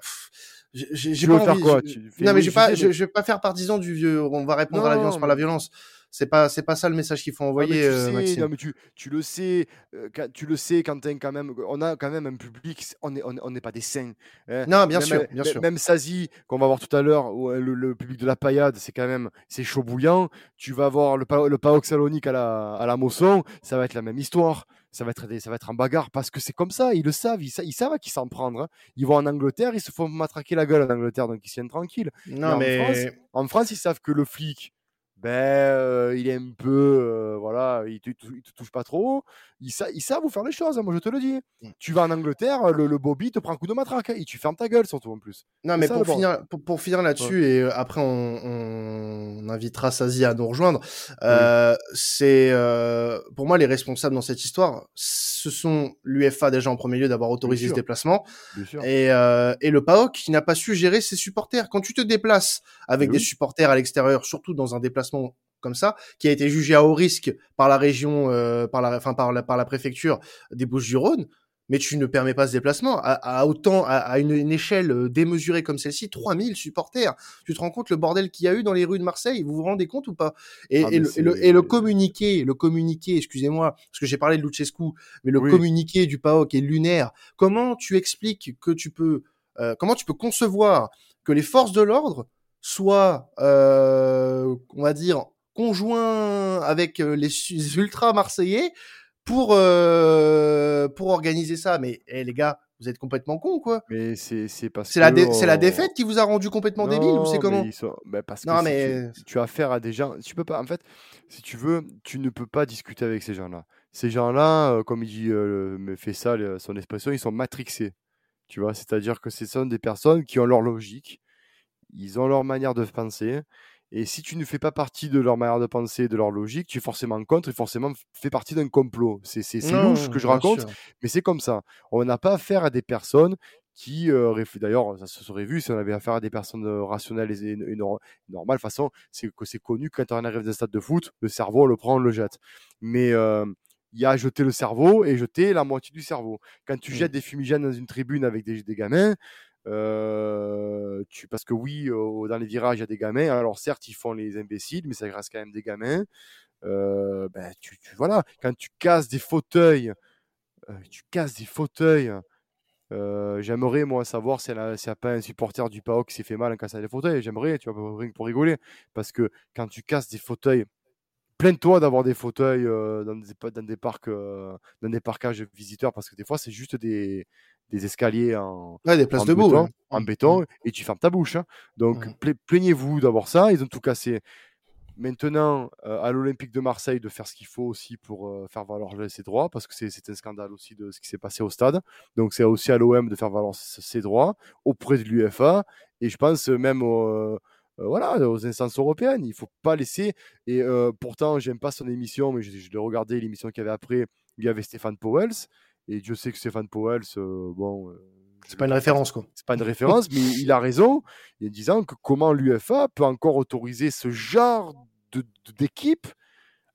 j'ai- pas faire quoi? je- Tu non mais je vais pas je, vais pas faire partisan du vieux on va répondre à la violence par la violence. C'est pas c'est pas ça le message qu'il faut Ah, mais envoyer tu euh, sais, Maxime. non, mais tu, tu le sais, euh, quand- tu le sais, Quentin, quand même, on a quand même un public, on n'est on, est- on n'est pas des saints. hein. Non, bien même, sûr, euh, bien même- sûr. Même Sazi, qu'on va voir tout à l'heure, le, le public de la paillade, c'est quand même, c'est chaud bouillant. Tu vas voir le, le PAOK Salonique à la, à la Mosson, ça va être la même histoire. Ça va être, des, ça va être en bagarre parce que c'est comme ça, ils le savent, ils, sa- ils savent à qui s'en prendre. hein. Ils vont en Angleterre, ils se font matraquer la gueule en Angleterre, donc ils tiennent tranquilles. Non mais France, En France, ils savent que le flic, ben, euh, il est un peu, euh, voilà, il te, il te touche pas trop. Ils, sa- ils savent où faire les choses, hein, moi je te le dis. Mm. Tu vas en Angleterre, le, le Bobby te prend un coup de matraque hein, et tu fermes ta gueule surtout en plus. Non, mais ça, pour finir, pour, pour finir là-dessus, et euh, après on, on invitera Sazi à nous rejoindre, euh, c'est pour moi les responsables dans cette histoire, ce sont l'UFA déjà en premier lieu d'avoir autorisé ce déplacement, et, et le PAOK qui n'a pas su gérer ses supporters. Quand tu te déplaces avec des supporters à l'extérieur, surtout dans un déplacement comme ça, qui a été jugé à haut risque par la région, euh, par la, enfin par la, par la préfecture des Bouches-du-Rhône, mais tu ne permets pas ce déplacement. À, autant, à, une, échelle euh, démesurée comme celle-ci, 3000 supporters. Tu te rends compte le bordel qu'il y a eu dans les rues de Marseille? Vous vous rendez compte ou pas? Et, ah, le, et, le, communiqué, le communiqué, excusez-moi, parce que j'ai parlé de Luchescu, mais le communiqué du PAOK est lunaire. Comment tu expliques que tu peux, euh, comment tu peux concevoir que les forces de l'ordre soient, euh, on va dire, conjoints avec les ultra marseillais pour euh, pour organiser ça. Mais eh, les gars, vous êtes complètement cons, quoi. Mais c'est c'est parce c'est la c'est la défaite qui vous a rendu complètement débile ou c'est comment bah, parce que non, mais... tu... as affaire à des gens, tu peux pas. En fait, si tu veux, tu ne peux pas discuter avec ces gens-là. Ces gens-là, euh, comme il dit, euh, me fait ça, son expression, ils sont matrixés. Tu vois, c'est-à-dire que ce sont des personnes qui ont leur logique, ils ont leur manière de penser, et si tu ne fais pas partie de leur manière de penser, de leur logique, tu es forcément contre et forcément fais partie d'un complot. C'est louche que je raconte, mais c'est comme ça. On n'a pas affaire à des personnes qui, euh, d'ailleurs, ça se serait vu si on avait affaire à des personnes euh, rationnelles et, normales. De toute façon, c'est que c'est connu quand on arrive dans un stade de foot, le cerveau, on le prend, on le jette. Mais euh, il y a jeter le cerveau et jeter la moitié du cerveau. Quand tu mmh. jettes des fumigènes dans une tribune avec des, des gamins, euh, tu, parce que oui, dans les virages, il y a des gamins. Alors certes, ils font les imbéciles, mais ça reste quand même des gamins. Euh, ben, tu, voilà, quand tu casses des fauteuils, euh, tu casses des fauteuils. J'aimerais moi savoir si n'y a pas un supporter du PAOK qui s'est fait mal en cassant des fauteuils. J'aimerais, tu vois, pour rigoler, parce que quand tu casses des fauteuils, plains-toi d'avoir des fauteuils dans, des, dans, des, parcs, dans des parcages visiteurs, parce que des fois c'est juste des, des escaliers en, des places de béton, en béton et tu fermes ta bouche. Hein. Donc plaignez-vous d'avoir ça. Ils ont tout cassé. Maintenant, euh, à l'Olympique de Marseille, de faire ce qu'il faut aussi pour euh, faire valoir ses droits, parce que c'est un scandale aussi de ce qui s'est passé au stade. Donc c'est aussi à l'OM de faire valoir ses droits auprès de l'UFA et je pense même euh, voilà, aux instances européennes. Il faut pas laisser. Et pourtant, j'aime pas son émission, mais je, je l'ai regardé l'émission qu'il y avait après. Il y avait Stéphane Powells. Et Dieu sait que Stéphane Powell, bon. c'est pas une référence, quoi. C'est pas une référence, mais il a raison en disant que comment l'UFA peut encore autoriser ce genre d'équipe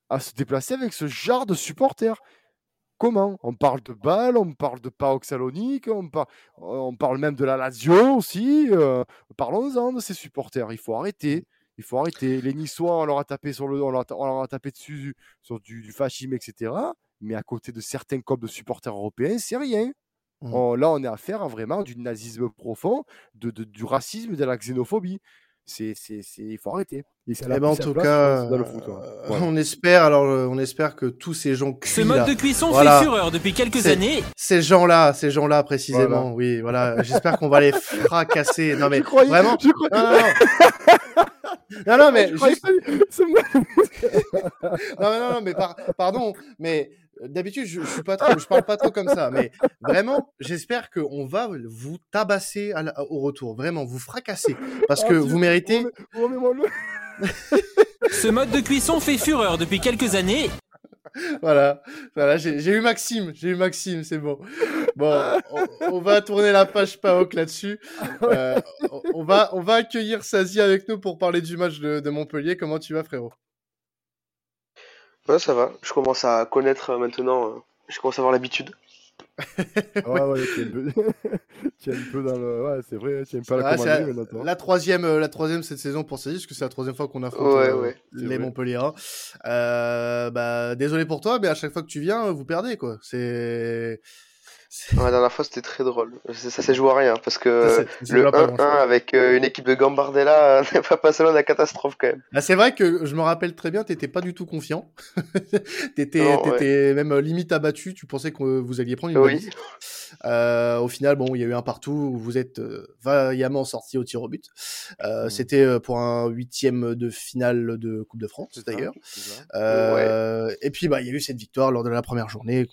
à se déplacer avec ce genre de supporters. Comment? On parle de Bâle, on parle de PAOK Salonique, on, on, parle même de la Lazio aussi. Parlons-en de ces supporters. Il faut arrêter. Il faut arrêter. Les Niçois, on leur a tapé, sur le, on leur a, tapé dessus sur du, du fascisme, etc mais à côté de certains clubs de supporters européens, c'est rien. Mmh. Oh, là, on est à faire vraiment du nazisme profond, de, du racisme, de la xénophobie. C'est, c'est, il faut arrêter. Et eh ben, en tout cas, euh, on espère alors, euh, on espère que tous ces gens Ce mode de cuisson fait fureur depuis quelques années. Ces gens-là, ces gens-là précisément, oui, voilà. J'espère qu'on va les fracasser. Non mais vraiment. non, non, mais non, non, non, mais pardon, mais D'habitude, je, je, suis pas trop, je parle pas trop comme ça, mais vraiment, j'espère qu'on va vous tabasser au retour, vraiment, vous fracasser, parce que vous méritez. Ce mode de cuisson fait fureur depuis quelques années. Voilà, voilà, j'ai eu Maxime, j'ai eu Maxime, c'est bon. Bon, on, va tourner la page PAOK là-dessus. Euh, on, va, on va accueillir Sazi avec nous pour parler du match de, de Montpellier. Comment tu vas, frérot? Ouais, ça va. Je commence à connaître euh, maintenant. Euh, je commence à avoir l'habitude. ouais, ouais, tu es, un peu dans le. Ouais, c'est vrai, tu pas la la, la troisième, euh, la troisième cette saison pour Sazi, parce que c'est la troisième fois qu'on affronte ouais, ouais, les Montpellier. Euh, bah, désolé pour toi, mais à chaque fois que tu viens, vous perdez, quoi. C'est. La dernière fois, c'était très drôle. Ça, s'est joué à rien parce que le 1-1 avec euh, une équipe de Gambardella n'est pas passé loin de la catastrophe quand même. Ah, c'est vrai que je me rappelle très bien, t'étais pas du tout confiant. t'étais étais même euh, limite abattu. Tu pensais que vous alliez prendre une oui. Euh, au final, bon, il y a eu un partout. vous êtes vaillamment sorti au tir au but. Mmh. C'était pour un huitième de finale de Coupe de France d'ailleurs. Et puis, bah, il y a eu cette victoire lors de la première journée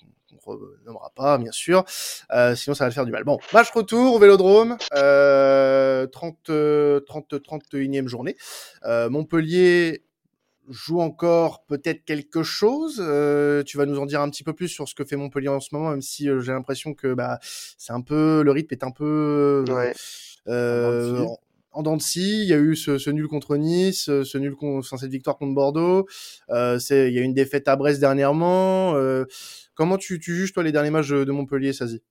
nommera pas, bien sûr. Euh, sinon, ça va le faire du mal. Bon, match retour au Vélodrome, euh, 30, 30, 31e journée. Euh, Montpellier joue encore peut-être quelque chose. Euh, tu vas nous en dire un petit peu plus sur ce que fait Montpellier en ce moment, même si euh, j'ai l'impression que bah c'est un peu le rythme est un peu ouais. euh, en dents de scie. Il y a eu ce, ce nul contre Nice, ce nul enfin, cette victoire contre Bordeaux. Euh, il y a eu une défaite à Brest dernièrement. Comment tu, tu juges toi les derniers matchs de, Montpellier, Sazi?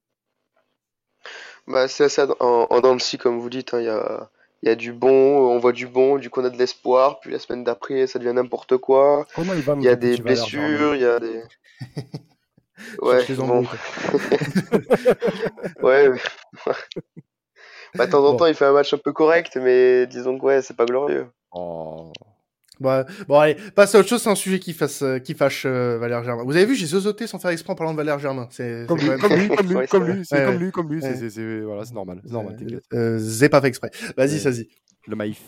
Bah, c'est assez en, en dans le comme vous dites. Hein, il y, a, y a du bon, on voit du bon, du coup on a de l'espoir. Puis la semaine d'après, ça devient n'importe quoi. il, y a des blessures, il y a des. ouais, bon. ouais. bah, de temps en temps, il fait un match un peu correct, mais disons que ouais, c'est pas glorieux. Oh. Bah, bon, allez, passe à autre chose, c'est un sujet qui, fasse, euh, qui fâche euh, Valère Germain. Vous avez vu, j'ai zozoté sans faire exprès en parlant de Valère Germain. C'est, comme, lui, comme, lui, comme lui, comme lui, c'est comme lui, comme lui, c'est, voilà, c'est normal. C'est normal, euh, pas fait exprès. Vas-y, vas-y. Le maïf.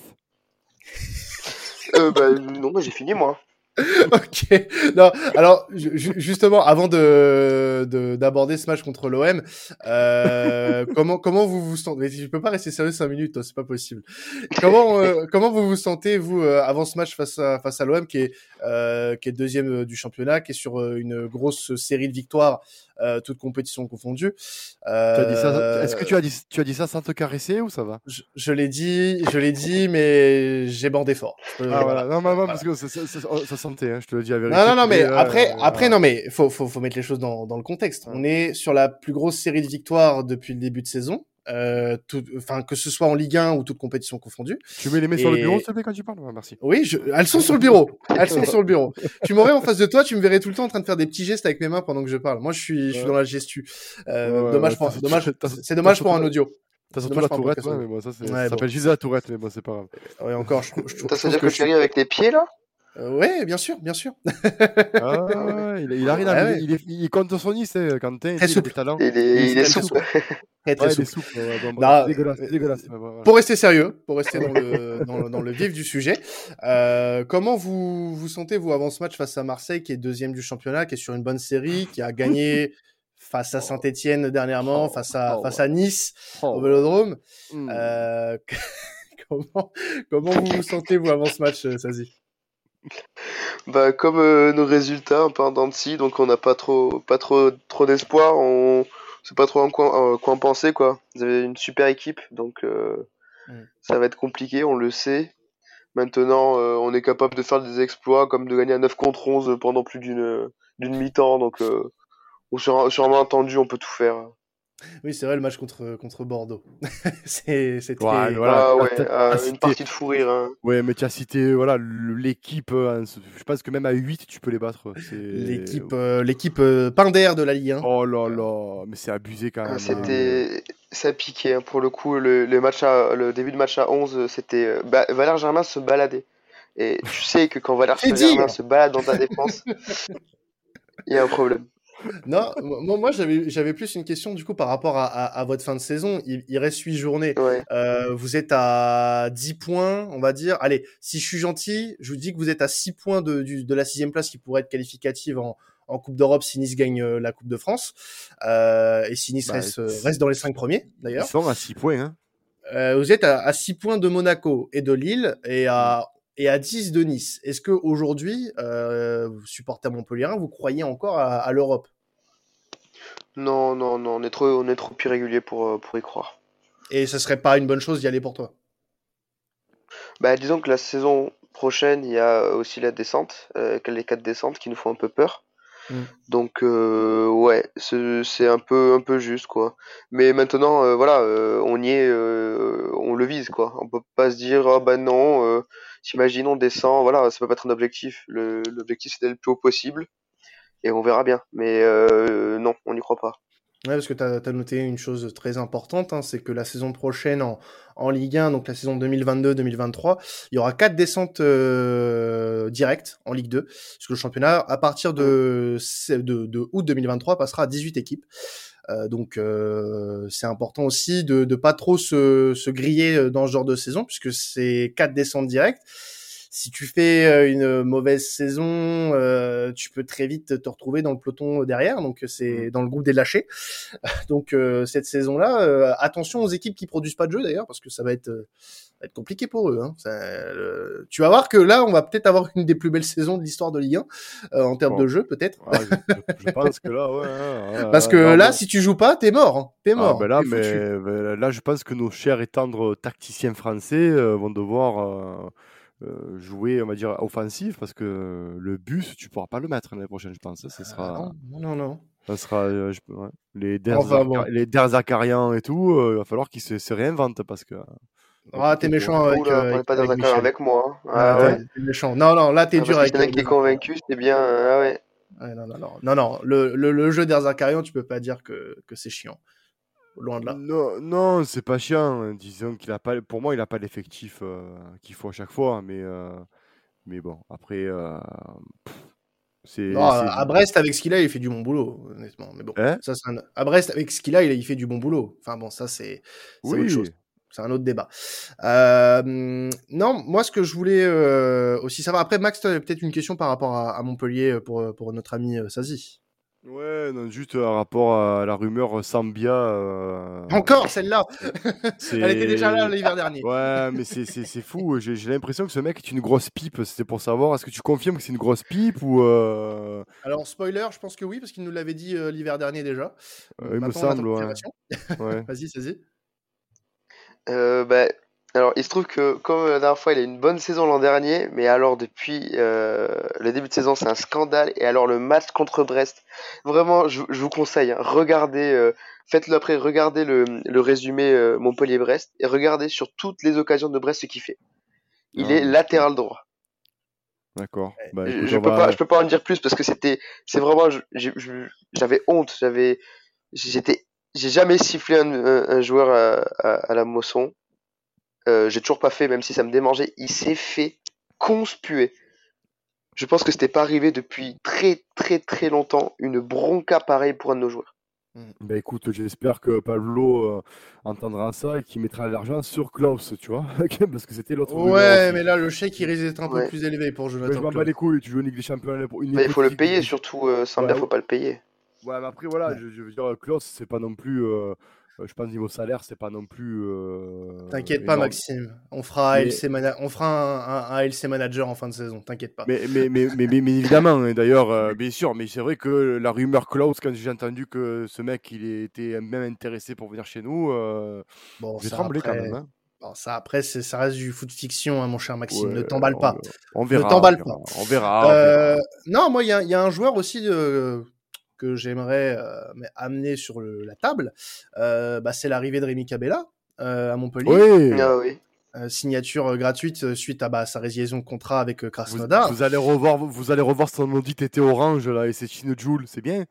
euh, bah, non, moi j'ai fini, moi. ok. Non, alors justement, avant de d'aborder ce match contre l'OM, euh, comment comment vous vous sentez Je peux pas rester sérieux cinq minutes, c'est pas possible. Comment euh, comment vous vous sentez vous euh, avant ce match face à face à l'OM qui est euh, qui est deuxième du championnat, qui est sur une grosse série de victoires euh, toutes compétitions confondues. Euh, est-ce que tu as dit, tu as dit ça sans te caresser ou ça va? Je, l'ai dit, je l'ai dit, mais j'ai bandé fort. ah voilà, non, non, non parce que ça, ça, hein, je te le dis à vérité. Non, non, non, mais après, après, non, mais faut, faut, faut mettre les choses dans, dans le contexte. On est sur la plus grosse série de victoires depuis le début de saison. Euh, tout, enfin que ce soit en Ligue 1 ou toute compétition confondue. Tu mets les mains sur le bureau, s'il te plaît, quand tu parles? merci. Oui, je... elles sont sur le bureau. Elles sont sur le bureau. Tu m'aurais en face de toi, tu me verrais tout le temps en train de faire des petits gestes avec mes mains pendant que je parle. Moi, je suis, je suis dans la gestu. Euh, dommage, pour... dommage, c'est dommage pour un audio. T'as surtout la tourette, ouais, mais moi, ça, ça s'appelle juste la tourette, mais bon, c'est pas grave. Ouais, encore, je, je, je, Ça veut dire que, tu arrives avec les pieds, là? euh, ouais, bien sûr, bien sûr. ah, il, il, arrive à, il, il, compte son nid, c'est Quentin. Très souple. Il est, il est souple. Très, très ouais, souple. Ouais, bon, bon, dégueulasse, dégueulasse. Pour rester sérieux, pour rester dans le, dans, dans le vif du sujet, euh, comment vous vous sentez vous avant ce match face à Marseille, qui est deuxième du championnat, qui est sur une bonne série, qui a gagné face à Saint-Etienne dernièrement, face à face à Nice au Vélodrome. Hmm. Euh, comment comment vous vous sentez vous avant ce match, Sazi? Bah, comme euh, nos résultats un peu en donc on n'a pas trop, pas trop, trop d'espoir. On sait pas trop en quoi, quoi, en penser quoi. Vous avez une super équipe, donc euh, mm. ça va être compliqué, on le sait. Maintenant, euh, on est capable de faire des exploits, comme de gagner à 9 contre 11 pendant plus d'une d'une mi-temps, donc on sera sûrement entendu, on peut tout faire. Oui, c'est vrai, le match contre, contre Bordeaux. c'est. Ouais, voilà, ah, ouais, euh, une partie de fou rire. Hein. Ouais, mais tu as cité voilà, l'équipe, hein, je pense que même à 8, tu peux les battre. L'équipe euh, l'équipe euh, Pinder de la Ligue 1. Oh là là, mais c'est abusé quand même. Ah, c'était... Ça a piqué, hein, pour le coup, le, le, match à... le début de match à 11, c'était... Bah, Valère Germain se baladait. Et tu sais que quand Valère Germain se balade dans ta défense, il y a un problème non, moi, moi j'avais, j'avais plus une question du coup par rapport à, à, votre fin de saison. Il, reste 8 journées. Euh, vous êtes à 10 points, on va dire. Allez, si je suis gentil, je vous dis que vous êtes à 6 points de, du, de la sixième place qui pourrait être qualificative en, en Coupe d'Europe si Nice gagne euh, la Coupe de France. Euh, et si Nice bah, reste, reste dans les 5 premiers d'ailleurs. Ils sont à 6 points. Hein. Euh, vous êtes à, à 6 points de Monaco et de Lille et à et à 10 de Nice. Est-ce que aujourd'hui, euh, vous supportez à Montpellier, vous croyez encore à, à l'Europe? Non, non, non, on est trop, on est trop irrégulier pour, euh, pour y croire. Et ce serait pas une bonne chose d'y aller pour toi? Bah, disons que la saison prochaine, il y a aussi la descente, euh, les quatre descentes qui nous font un peu peur. Mm. Donc euh, ouais, c'est un peu un peu juste quoi. Mais maintenant euh, voilà, euh, on y est, on le vise quoi. On peut pas se dire ah bah non, s'imagine on descend, voilà, ça peut pas être un objectif. L'objectif c'est d'être le plus haut possible et on verra bien. Mais non, on n'y croit pas. Ouais, parce que tu as, noté une chose très importante, hein, c'est que la saison prochaine en, en Ligue 1, donc la saison 2022-2023, il y aura quatre descentes euh, directes en Ligue 2, parce que le championnat, à partir de, de, de août 2023, passera à 18 équipes. Euh, donc euh, c'est important aussi de ne pas trop se, se griller dans ce genre de saison, puisque c'est quatre descentes directes si tu fais euh, une mauvaise saison, euh, tu peux très vite te retrouver dans le peloton derrière. Donc c'est mmh. dans le groupe des lâchés. donc euh, cette saison-là, attention aux équipes qui produisent pas de jeu d'ailleurs, parce que ça va être, être compliqué pour eux. Hein. Ça, tu vas voir que là, on va peut-être avoir une des plus belles saisons de l'histoire de Ligue 1 en termes de jeu, peut-être. je, pense que là, ouais. Hein, parce que là, si tu joues pas, t'es mort. Hein. T'es ah, mort. ben là, mais, là, je pense que nos chers et tendres tacticiens français vont devoir euh, jouer, on va dire, offensif, parce que le bus, tu pourras pas le mettre l'année prochaine, je pense. Ce ah, sera... non, non, non. Ça sera les Ders Zakarian et tout. il va falloir qu'ils se, réinventent parce que. Ah, t'es méchant avec. Oula, on pas avec, avec moi. Hein. Ah, ah, ouais, t'es méchant. Non, non, là, t'es ah, dur avec. Si qui est convaincu, c'est bien. Ah ouais. non, non, non, non, non. Le, le, le jeu d'Erzakarian, tu peux pas dire que, que c'est chiant. Loin de là. Non, non c'est pas chiant. Disons qu'il a pas, pour moi, il a pas l'effectif euh, qu'il faut à chaque fois. Mais, euh, mais bon, après, euh, c'est. à Brest, avec ce qu'il a, il fait du bon boulot, honnêtement. Mais bon, hein? Ça, un... à Brest, avec ce qu'il a, il fait du bon boulot. Enfin bon, ça, c'est oui. autre chose c'est un autre débat. Euh, non, moi, ce que je voulais euh, aussi savoir. Après, Max, tu as peut-être une question par rapport à, à Montpellier pour, pour notre ami Sazi. Ouais, non, juste par rapport à la rumeur Sambia. Euh... Encore celle-là Elle était déjà là l'hiver dernier. Ouais, mais c'est fou. J'ai l'impression que ce mec est une grosse pipe. C'était pour savoir, est-ce que tu confirmes que c'est une grosse pipe ou. Euh... Alors, spoiler, je pense que oui, parce qu'il nous l'avait dit euh, l'hiver dernier déjà. il me semble, ouais. ouais. Vas-y, vas-y. Euh, bah, alors, il se trouve que, comme la dernière fois, il a une bonne saison l'an dernier, mais alors depuis euh, le début de saison, c'est un scandale. Et alors, le match contre Brest, vraiment, je, vous conseille, hein, regardez, euh, faites-le après, regardez le, le résumé euh, Montpellier-Brest et regardez sur toutes les occasions de Brest ce qu'il fait. Il ah, est latéral droit. D'accord. Bah, je, peux pas, je peux pas en dire plus parce que c'était, c'est vraiment, j'avais honte, j'avais, j'étais j'ai jamais sifflé un, un, joueur à, à, la Mosson. Euh, j'ai toujours pas fait, même si ça me démangeait. Il s'est fait conspuer. Je pense que c'était pas arrivé depuis très très très longtemps. Une bronca pareille pour un de nos joueurs. Bah écoute, j'espère que Pablo euh, entendra ça et qu'il mettra l'argent sur Klaus, tu vois, parce que c'était l'autre. Ouais, mais là le chèque il risque d'être un peu plus élevé pour Jonathan. Mais je m'en bats les couilles, tu joues une Ligue des Champions pour une. Mais il faut le payer surtout, euh, ouais, faut pas le payer. Ouais, mais après, voilà, je, veux dire, Klaus, c'est pas non plus. Euh, je pense niveau salaire, c'est pas non plus. Euh, t'inquiète pas, Maxime. On fera, un, on fera un, ALC manager en fin de saison. T'inquiète pas. Mais, mais, mais, mais, mais évidemment, hein, d'ailleurs, bien sûr. Mais c'est vrai que la rumeur Klaus, quand j'ai entendu que ce mec, il était même intéressé pour venir chez nous, bon, j'ai tremblé quand même. Hein. Bon, ça après, ça reste du foot fiction, hein, mon cher Maxime. ne t'emballe pas. On, verra. Ne t'emballe pas. On verra. Non, moi, il y, y, a un joueur aussi de, que j'aimerais euh, amener sur la table, euh, bah, c'est l'arrivée de Rémi Cabella euh, à Montpellier. Oui. Ah signature gratuite suite à bah, sa résiliation de contrat avec Krasnodar. Vous, allez revoir, vous allez revoir son maudit été orange là et c'est Chino Joule, c'est bien.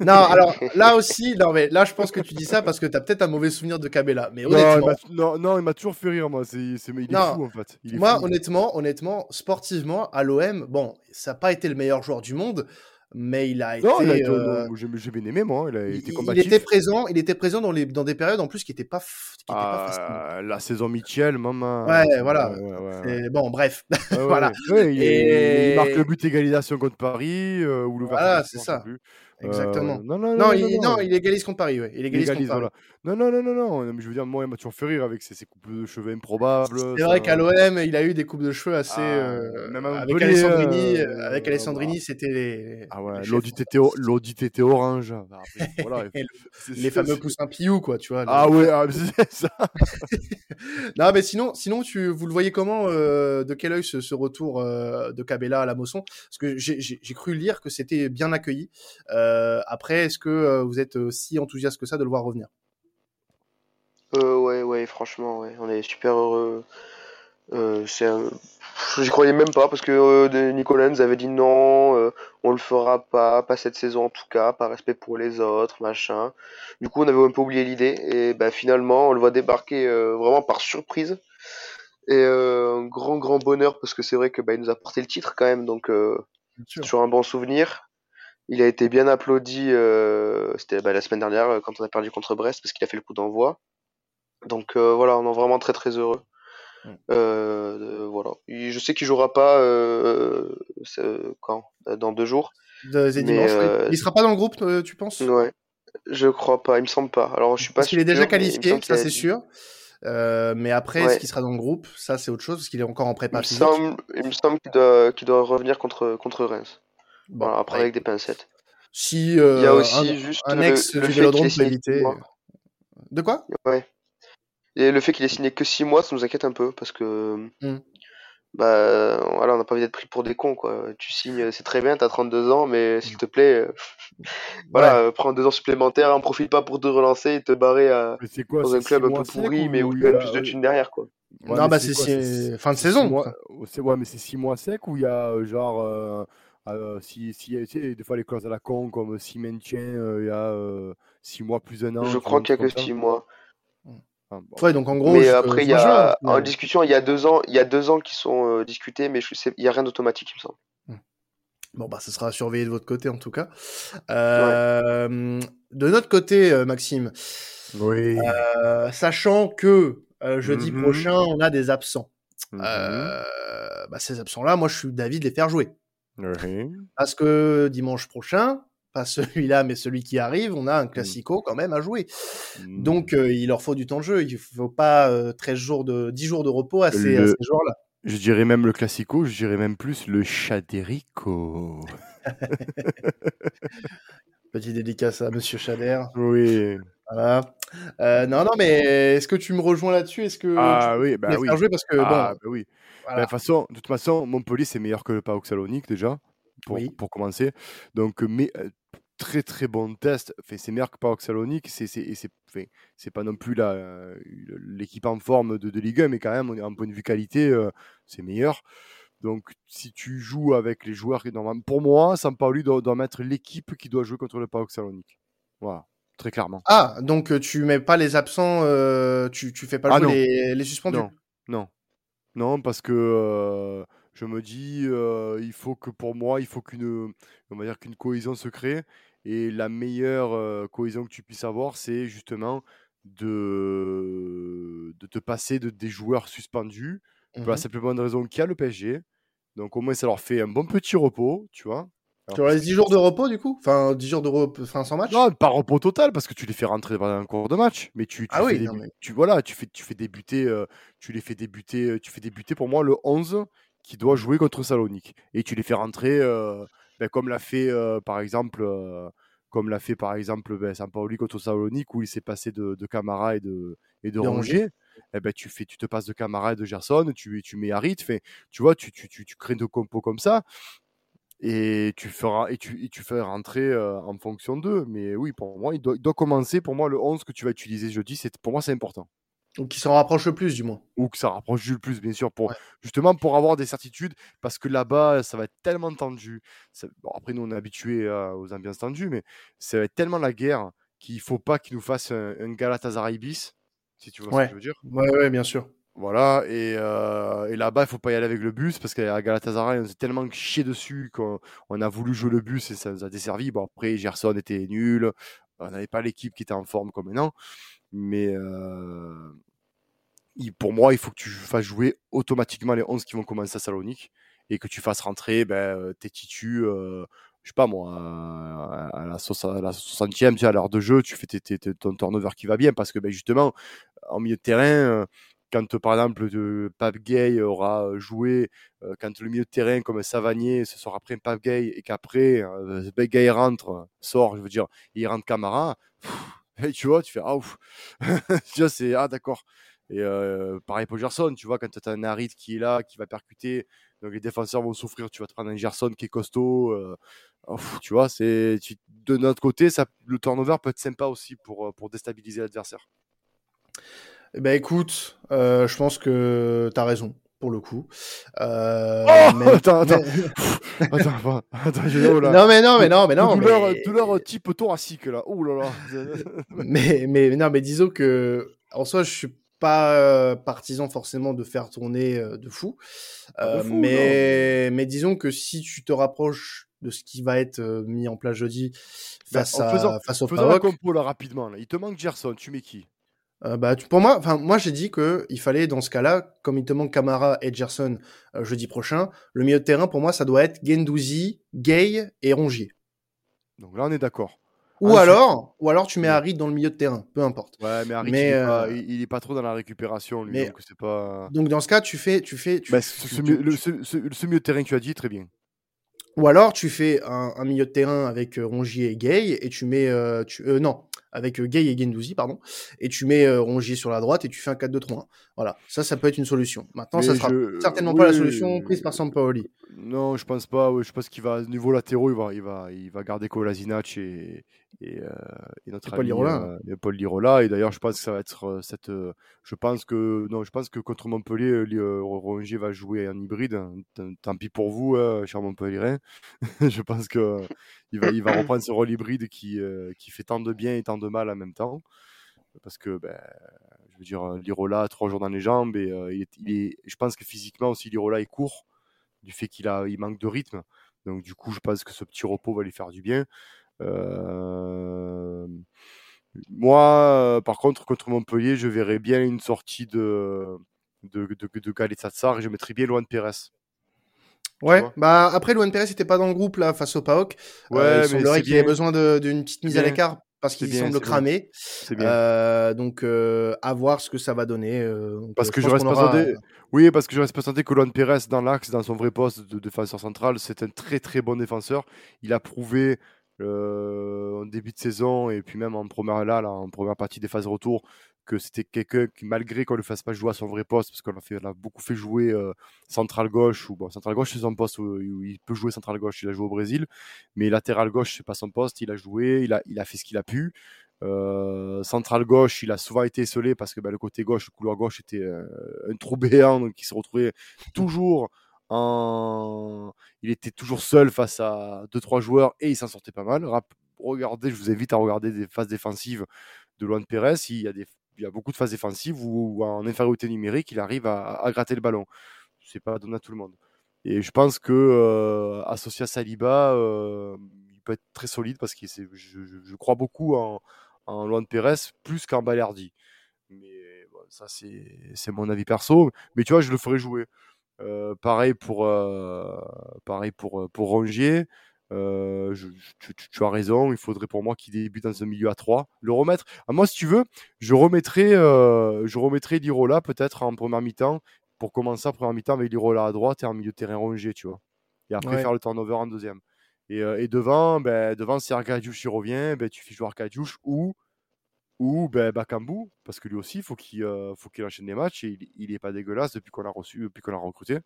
Non, alors là aussi, non mais là je pense que tu dis ça parce que tu as peut-être un mauvais souvenir de Cabella. Mais honnêtement, non, non, il m'a toujours fait rire moi. C'est, il est fou en fait. moi, honnêtement, honnêtement, sportivement à l'OM, bon, ça n'a pas été le meilleur joueur du monde mais il a été. Non, euh, j'ai bien aimé moi. Il a été combatif. Il était présent. Il était présent dans les dans des périodes en plus qui n'étaient pas. Qui ah, la saison Mitchell, maman. Ouais, voilà. bon, bref, voilà. il, Et... il, marque le but égalisation contre Paris euh, ou l'ouverture. Voilà, c'est ça. Exactement. Euh, non, non, non, il, non, il égalise contre Paris. Ouais. Il égalise, contre Paris. Non, non, non, non, non. Je veux dire, moi, il m'a toujours fait rire avec ses, ses coupes de cheveux improbables. C'est vrai qu'à l'OM, il a eu des coupes de cheveux assez. Ah, euh, même avec Alessandrini, euh, avec Alessandrini, c'était les. Ah ouais, l'audit était, était, orange. Bah, après, voilà, les fameux poussins piou, quoi, tu vois. Ah ouais, ah, c'est ça. non, mais sinon, sinon tu, vous le voyez comment, euh, de quel œil ce, ce retour euh, de Cabella à la Mosson? Parce que j'ai cru lire que c'était bien accueilli. Euh, après, est-ce que vous êtes si enthousiaste que ça de le voir revenir? Ouais, ouais, franchement, ouais. on est super heureux. c'est J'y croyais même pas parce que euh, Nicolas nous avait dit non, euh, on le fera pas, pas cette saison en tout cas, par respect pour les autres, machin. Du coup, on avait un peu oublié l'idée et bah, finalement, on le voit débarquer euh, vraiment par surprise. Et un grand, grand bonheur parce que c'est vrai que bah, il nous a porté le titre quand même, donc toujours un bon souvenir. Il a été bien applaudi, c'était bah, la semaine dernière quand on a perdu contre Brest parce qu'il a fait le coup d'envoi. Donc voilà, on est vraiment très très heureux. Mm. Euh, voilà. je sais qu'il jouera pas euh, quand dans deux jours. Euh, il sera pas dans le groupe, tu penses? Ouais. Je crois pas. Il me semble pas. Alors je suis pas. Parce qu'il est déjà qualifié, ça c'est sûr. mais après, est-ce qu'il sera dans le groupe? Ça, c'est autre chose, parce qu'il est encore en prépa. Il me semble, il me semble qu'il doit, doit, revenir contre, contre Reims. Bon, après, avec des pincettes. Si, il y a aussi juste un ex le, du Vélodrome peut éviter. De quoi? Ouais. Et le fait qu'il ait signé que 6 mois, ça nous inquiète un peu parce que. Hmm. bah voilà, on n'a pas envie d'être pris pour des cons quoi. Tu signes, c'est très bien, t'as 32 ans, mais s'il te plaît, euh, voilà, euh, prends deux ans supplémentaires, en profite pas pour te relancer et te barrer à, quoi, dans un club un peu pourri, mais où il y a plus de thunes derrière quoi. non, bah c'est fin de saison. C'est ouais, mais c'est six mois sec où il y a euh, genre si, si, des fois les clauses à la con comme si maintien, il y a six mois plus un an. Je crois qu'il y a que six mois. Ouais, donc en gros. Mais après, il y a, en discussion, il y a deux ans, il y a deux ans qui sont euh, discutés, mais je sais, il y a rien d'automatique, il me semble. Hmm. Bon, bah, ce sera surveillé de votre côté, en tout cas. Euh, de notre côté, euh, Maxime. Oui. sachant que jeudi Mhm. prochain, on a des absents. Mhm. bah, ces absents-là, moi, je suis d'avis de les faire jouer. Parce que dimanche prochain, pas celui-là, mais celui qui arrive, on a un classico quand même à jouer. Mm. Donc, euh, il leur faut du temps de jeu. Il faut pas euh, 13 jours de 10 jours de repos à ces, Le- ces joueurs-là. Je dirais même le classico, je dirais même plus le Chaderico. Petit dédicace à Monsieur Chader. Oui. Voilà. Euh, non, non, mais est-ce que tu me rejoins là-dessus? Est-ce que Ah tu oui, bah oui. faire jouer? Parce que Ah, bon, bah oui. Voilà. Bah, de, toute façon, de toute façon, Montpellier, c'est meilleur que le PAOK Salonique déjà, pour, Oui. pour commencer. Donc, mais, euh, très très bon test. C'est meilleur que PAOK Salonique. C'est, c'est, c'est, pas non plus la, euh, l'équipe en forme de, de Ligue 1, mais quand même, en point de vue qualité, euh, c'est meilleur. Donc, si tu joues avec les joueurs qui pour moi, Sampaoli doit, doit mettre l'équipe qui doit jouer contre le PAOK Salonique. Voilà, très clairement. Ah, donc euh, tu mets pas les absents, euh, tu, tu fais pas Ah jouer les, les suspendus? Non, non, non, parce que euh, je me dis, euh, il faut que pour moi, il faut qu'une, on va dire qu'une cohésion se crée. Et la meilleure euh, cohésion que tu puisses avoir, c'est justement de, de te passer de, des joueurs suspendus pour la Mhm. simple bonne raison qu'il y a le PSG. Donc au moins, ça leur fait un bon petit repos, tu vois? Tu leur laisses 10 jours de repos du coup? Enfin, 10 jours de repos, enfin sans match? Non, pas repos total parce que tu les fais rentrer dans un cours de match, mais tu, tu Ah fais oui, débu- non, mais- tu voilà, tu fais tu fais débuter euh, tu les fais débuter euh, tu fais débuter pour moi le 11 qui doit jouer contre Salonique. Et tu les fais rentrer euh, ben, comme l'a fait euh, par exemple comme l'a fait par exemple ben, Sampaoli contre Salonique où il s'est passé de, de Camara et de et de De Rongier. Rongier. Eh ben, tu fais tu te passes de Camara et de Gerson, tu tu mets Harit, tu vois, tu, tu, tu, tu crées de compos comme ça et tu feras et tu, et tu fais rentrer euh, en fonction d'eux. Mais oui, pour moi, il doit, il doit commencer. Pour moi, le 11 que tu vas utiliser jeudi, c'est pour moi c'est important. Ou qui s'en rapproche le plus du moins. Ou que ça rapproche du plus, bien sûr, pour Ouais. justement pour avoir des certitudes, parce que là-bas, ça va être tellement tendu. Ça- bon, après, nous, on est habitués euh, aux ambiances tendues, mais ça va être tellement la guerre qu'il faut pas qu'ils nous fassent un, un Galatasaray bis, si tu vois ce que je veux dire. Ouais, ouais, bien sûr. Voilà, et, euh, et là-bas, il faut pas y aller avec le bus parce qu'à Galatasaray, on s'est tellement chié dessus qu'on on a voulu jouer le bus et ça nous a desservi. Bon, après, Gerson était nul, on n'avait pas l'équipe qui était en forme comme maintenant, mais euh, pour moi, il faut que tu fasses jouer automatiquement les 11 qui vont commencer à Salonique et que tu fasses rentrer ben, euh, tes titus, je sais pas moi, à, la, soix- à la 60e, tu sais, à l'heure de jeu, tu fais ton turnover qui va bien parce que ben, justement, en milieu de terrain, quand par exemple Pape Gay aura joué, quand le milieu de terrain comme Savanier ce sera après Pape Gay et qu'après Gay rentre, sort, je veux dire, il rentre Camara, et tu vois, tu fais ah ouf, tu vois, c'est ah d'accord. Et pareil pour Gerson, tu vois, quand tu as un Harit qui est là, qui va percuter, donc les défenseurs vont souffrir, tu vas te prendre un Gerson qui est costaud, ouf, tu vois, c'est de notre côté, le turnover peut être sympa aussi pour, pour déstabiliser l'adversaire. Eh ben écoute, euh, je pense que t'as raison pour le coup. Euh, Oh mais- Attends, attends. mais- attends, attends, oh là. non mais non mais non mais non. douleur, mais... douleur type thoracique là. Oh là là. mais, mais non, mais disons que en soi, je suis pas euh, partisan forcément de faire tourner euh, de fou. De fou, mais, mais disons que si tu te rapproches de ce qui va être mis en place jeudi Bah, face, en à, faisant- face au Faisons la compo là rapidement. Là. Il te manque Gerson, tu mets qui? Euh, bah, tu- pour moi, enfin moi j'ai dit que il fallait dans ce cas-là, comme il te manque Camara et Gerson euh, jeudi prochain, le milieu de terrain pour moi ça doit être Gendouzi, Gay et Rongier. Donc là on est d'accord. Ou alors, ou alors tu mets. Harit dans le milieu de terrain, peu importe. Ouais, mais Harit, Mais, il, est pas, euh, il, il est pas trop dans la récupération lui, mais- donc c'est pas. Donc dans ce cas, tu fais, tu fais, tu- Bah, ce, milieu, le- ce- ce- ce milieu de terrain que tu as dit, très bien. Ou alors tu fais un, un milieu de terrain avec Rongier et Gay et tu mets, tu, non, avec Gay et Gendouzi, pardon, et tu mets Rongier sur la droite et tu fais un 4-2-3-1. Voilà, ça, ça peut être une solution. Maintenant, ça sera certainement pas la solution prise par Sampaoli. Non, je pense pas. je pense qu'il va, niveau latéraux, il va, il va, il va garder Kolasinac et, et, euh, et notre Paul Lirola. Euh, Paul Lirola. Et d'ailleurs, je pense que ça va être euh, cette. je pense que non, je pense que contre Montpellier, Rongier va jouer en hybride. Tant pis pour vous, cher Montpellier. je pense que il va, il va reprendre ce rôle hybride qui, qui fait tant de bien et tant de mal en même temps. Parce que, ben, je veux dire, Lirola a trois jours dans les jambes et il est, je pense que physiquement aussi, Lirola est court du fait qu'il a, il manque de rythme. Donc du coup, je pense que ce petit repos va lui faire du bien. Euh, moi, euh, par contre, contre Montpellier, je verrais bien une sortie de, de, de, de et je mettrais bien Luan Pérez. Ouais, bah après Luan Pérez n'était pas dans le groupe là face au PAOK. Ouais, euh, il semblerait qu'il ait besoin d'une petite mise à l'écart parce qu'il semble cramer. Euh, donc à voir ce que ça va donner. parce que je reste persuadé. Oui, parce que je reste persuadé que Luan Pérez dans l'axe, dans son vrai poste de défenseur central, c'est un très très bon défenseur. Il a prouvé euh, en début de saison et puis même en première là, en première partie des phases retour que c'était quelqu'un qui malgré qu'on ne le fasse pas jouer à son vrai poste parce qu'on a, fait, a beaucoup fait jouer euh, central gauche ou bon central gauche c'est son poste où, il peut jouer central gauche il a joué au Brésil mais latéral gauche c'est pas son poste il a joué il a, il a fait ce qu'il a pu. Euh, central gauche, il a souvent été esselé parce que bah, le côté gauche, le couloir gauche était euh, un trou béant, donc il se retrouvait toujours il était toujours seul face à 2-3 joueurs et il s'en sortait pas mal. Regardez, je vous invite à regarder des phases défensives de Luan Pérez. Il y a, il y a beaucoup de phases défensives où, en infériorité numérique, il arrive à, gratter le ballon. C'est pas donné à tout le monde. Et je pense que euh, associé à Saliba, euh, il peut être très solide parce que je, crois beaucoup en, en Luan Pérez plus qu'en Balerdi. Mais ça, c'est mon avis perso. Mais tu vois, je le ferai jouer. Pareil pour, pareil pour, pour Rongier. Je, tu, as raison, il faudrait pour moi qu'il débute dans un milieu à 3. Le remettre. À ah, moi, si tu veux, je remettrai, je remettrai Lirola peut-être en première mi-temps pour commencer en première mi-temps avec Lirola à droite et en milieu de terrain Rongier, tu vois. Et après faire le turnover en deuxième. Et, et devant, ben, devant si Arcadiouche y revient, ben, tu fais jouer Arcadiouche ou ou ben, Bakambu, parce que lui aussi, il faut qu'il euh, faut qu'il enchaîne des matchs et il n'est pas dégueulasse depuis qu'on l'a reçu, depuis qu'on l'a recruté.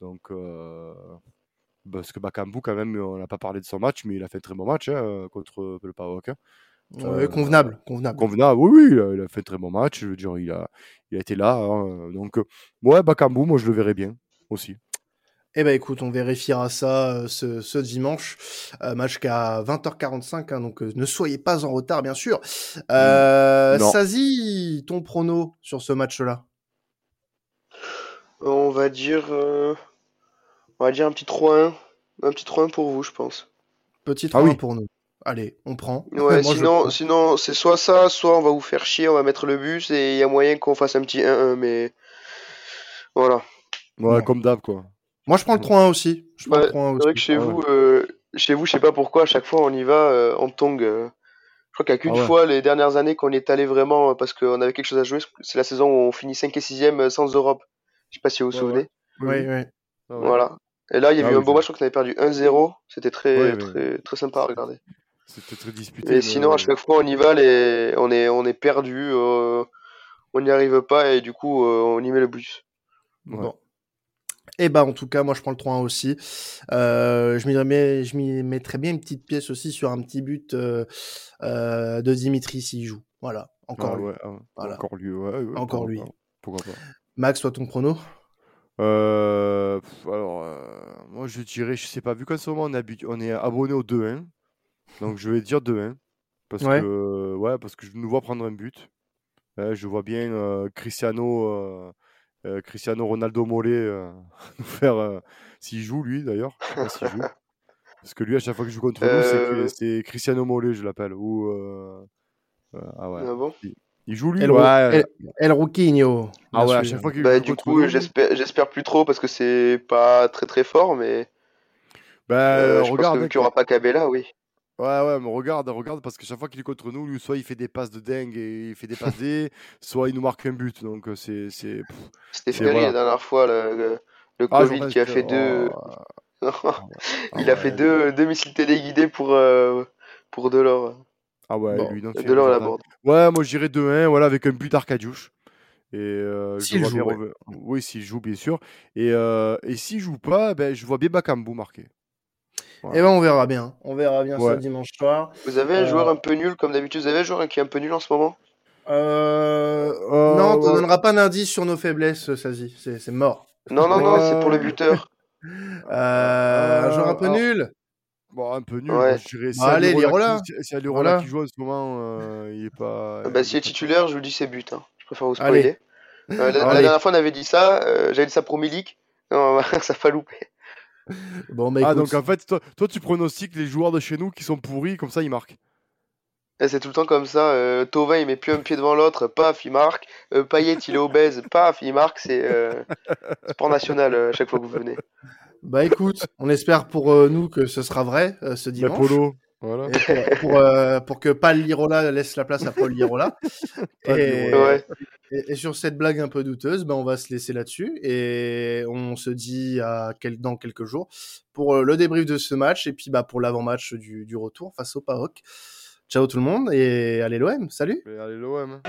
Donc, euh, parce que Bakambu, quand même, on n'a pas parlé de son match, mais il a fait un très bon match hein, contre le PAOK. Hein. Euh, convenable, convenable. Convenable, oui, oui, il a, fait un très bon match. Je veux dire, il a, il a été là. Hein, donc, ouais, Bakambu, moi, je le verrais bien aussi. Eh ben écoute, on vérifiera ça euh, ce, dimanche. Euh, match qu'à 20h45, hein, donc euh, ne soyez pas en retard, bien sûr. Euh, Sazi, ton prono sur ce match-là? On va dire, on va dire un petit 3-1, un petit 3-1 pour vous, je pense. Petit 3-1 ah pour nous. Allez, on prend. Ouais, sinon, sinon c'est soit ça, soit on va vous faire chier, on va mettre le bus et il y a moyen qu'on fasse un petit 1-1, mais voilà. Ouais, comme d'hab, quoi. Moi, je prends le 3-1 aussi. c'est vrai que chez ah vous, euh, chez vous, je sais pas pourquoi, à chaque fois on y va euh, en tong. Euh. je crois qu'il n'y a qu'une ah fois les dernières années qu'on est allé vraiment parce qu'on avait quelque chose à jouer. C'est la saison où on finit 5 et 6 sans Europe. Je sais pas si vous vous souvenez. Oui, oui. Ah voilà. Et là, il y a eu un beau match, je crois qu'on avait perdu 1-0. C'était très, très, très sympa à regarder. C'était très disputé. Et sinon, à chaque fois, on y va, les... on est, on est perdu, on n'y arrive pas et du coup, on y met le bus. Bon. Et eh bah ben, en tout cas, moi je prends le 3-1 aussi. Euh, je m'y je m'y mettrais bien une petite pièce aussi sur un petit but euh, euh, de Dimitri s'il joue. Voilà, encore ah lui. Ah encore lui, ouais, encore lui. Pourquoi pas. Max, toi ton prono Alors, moi je dirais, je sais pas, vu qu'en ce moment on, on est abonné au 2-1, donc je vais dire 2-1. Parce que ouais, parce que je nous vois prendre un but. je vois bien Cristiano euh, Cristiano Ronaldo Mollet euh, nous faire euh, s'il joue lui d'ailleurs. Parce que lui à chaque fois qu'il joue contre nous c'est Cristiano Mollet je l'appelle. Ou ah ouais. Ah bon? Il, joue lui El, ouais. El, Rouquinho ah ouais à chaque fois qu'il bah, du coup j'espère j'espère plus trop parce que c'est pas très très fort mais bah, regarde qu'il n'y aura pas Cabella oui Ouais, ouais, mais regarde, regarde, parce que chaque fois qu'il est contre nous, lui, soit il fait des passes de dingue et il fait des passes D, soit il nous marque un but. Donc, euh, c'est. C'était Ferry la dernière fois, le, le, ah, Covid qui a fait deux. Oh. il a fait deux, deux missiles téléguidés pour, euh, pour Delors. Ah ouais, lui, non, de là, on l'aborde. Ouais, moi j'irais 2-1, voilà, avec un but d'Arcadiouche. Et euh, s'il joue, Oui, s'il joue, bien sûr. Et, euh, et s'il joue pas, ben, je vois bien Bakambu marquer. Et eh ben on verra bien. On verra bien ça dimanche soir. Vous avez un joueur un peu nul, comme d'habitude. Vous avez un joueur qui est un peu nul en ce moment? Euh... Non, on ne donnera pas d'indice sur nos faiblesses, Sazi. C'est mort. Non, non, non, c'est pour le buteur. un joueur un peu nul Bon, un peu nul. Ouais. Bah, allez, Lirola. C'est Lirola qui joue en ce moment. il est pas. Bah, s'il est titulaire, je vous dis c'est but. Hein. Je préfère vous spoiler. Euh, la, dernière fois, on avait dit ça. Euh, J'avais dit ça pour Milik. Non, ça pas loupé. Bon, bah, ah, donc en fait, toi, toi, tu pronostiques les joueurs de chez nous qui sont pourris, comme ça, ils marquent. Eh, c'est tout le temps comme ça. Euh, Tovin, il met plus un pied devant l'autre, paf, il marque. Euh, Payet, il est obèse, paf, il marque. C'est euh, sport national à chaque fois que vous venez. Bah écoute, on espère pour nous que ce sera vrai ce dimanche. Polo. Voilà. pour, pour, que Paul Lirola laisse la place à Paul Lirola. et, et, sur cette blague un peu douteuse, ben on va se laisser là-dessus et on se dit à quel, dans quelques jours pour le débrief de ce match et puis bah, pour l'avant-match du, du retour face au PAOK. Ciao tout le monde et allez l'OM, salut Allez l'OM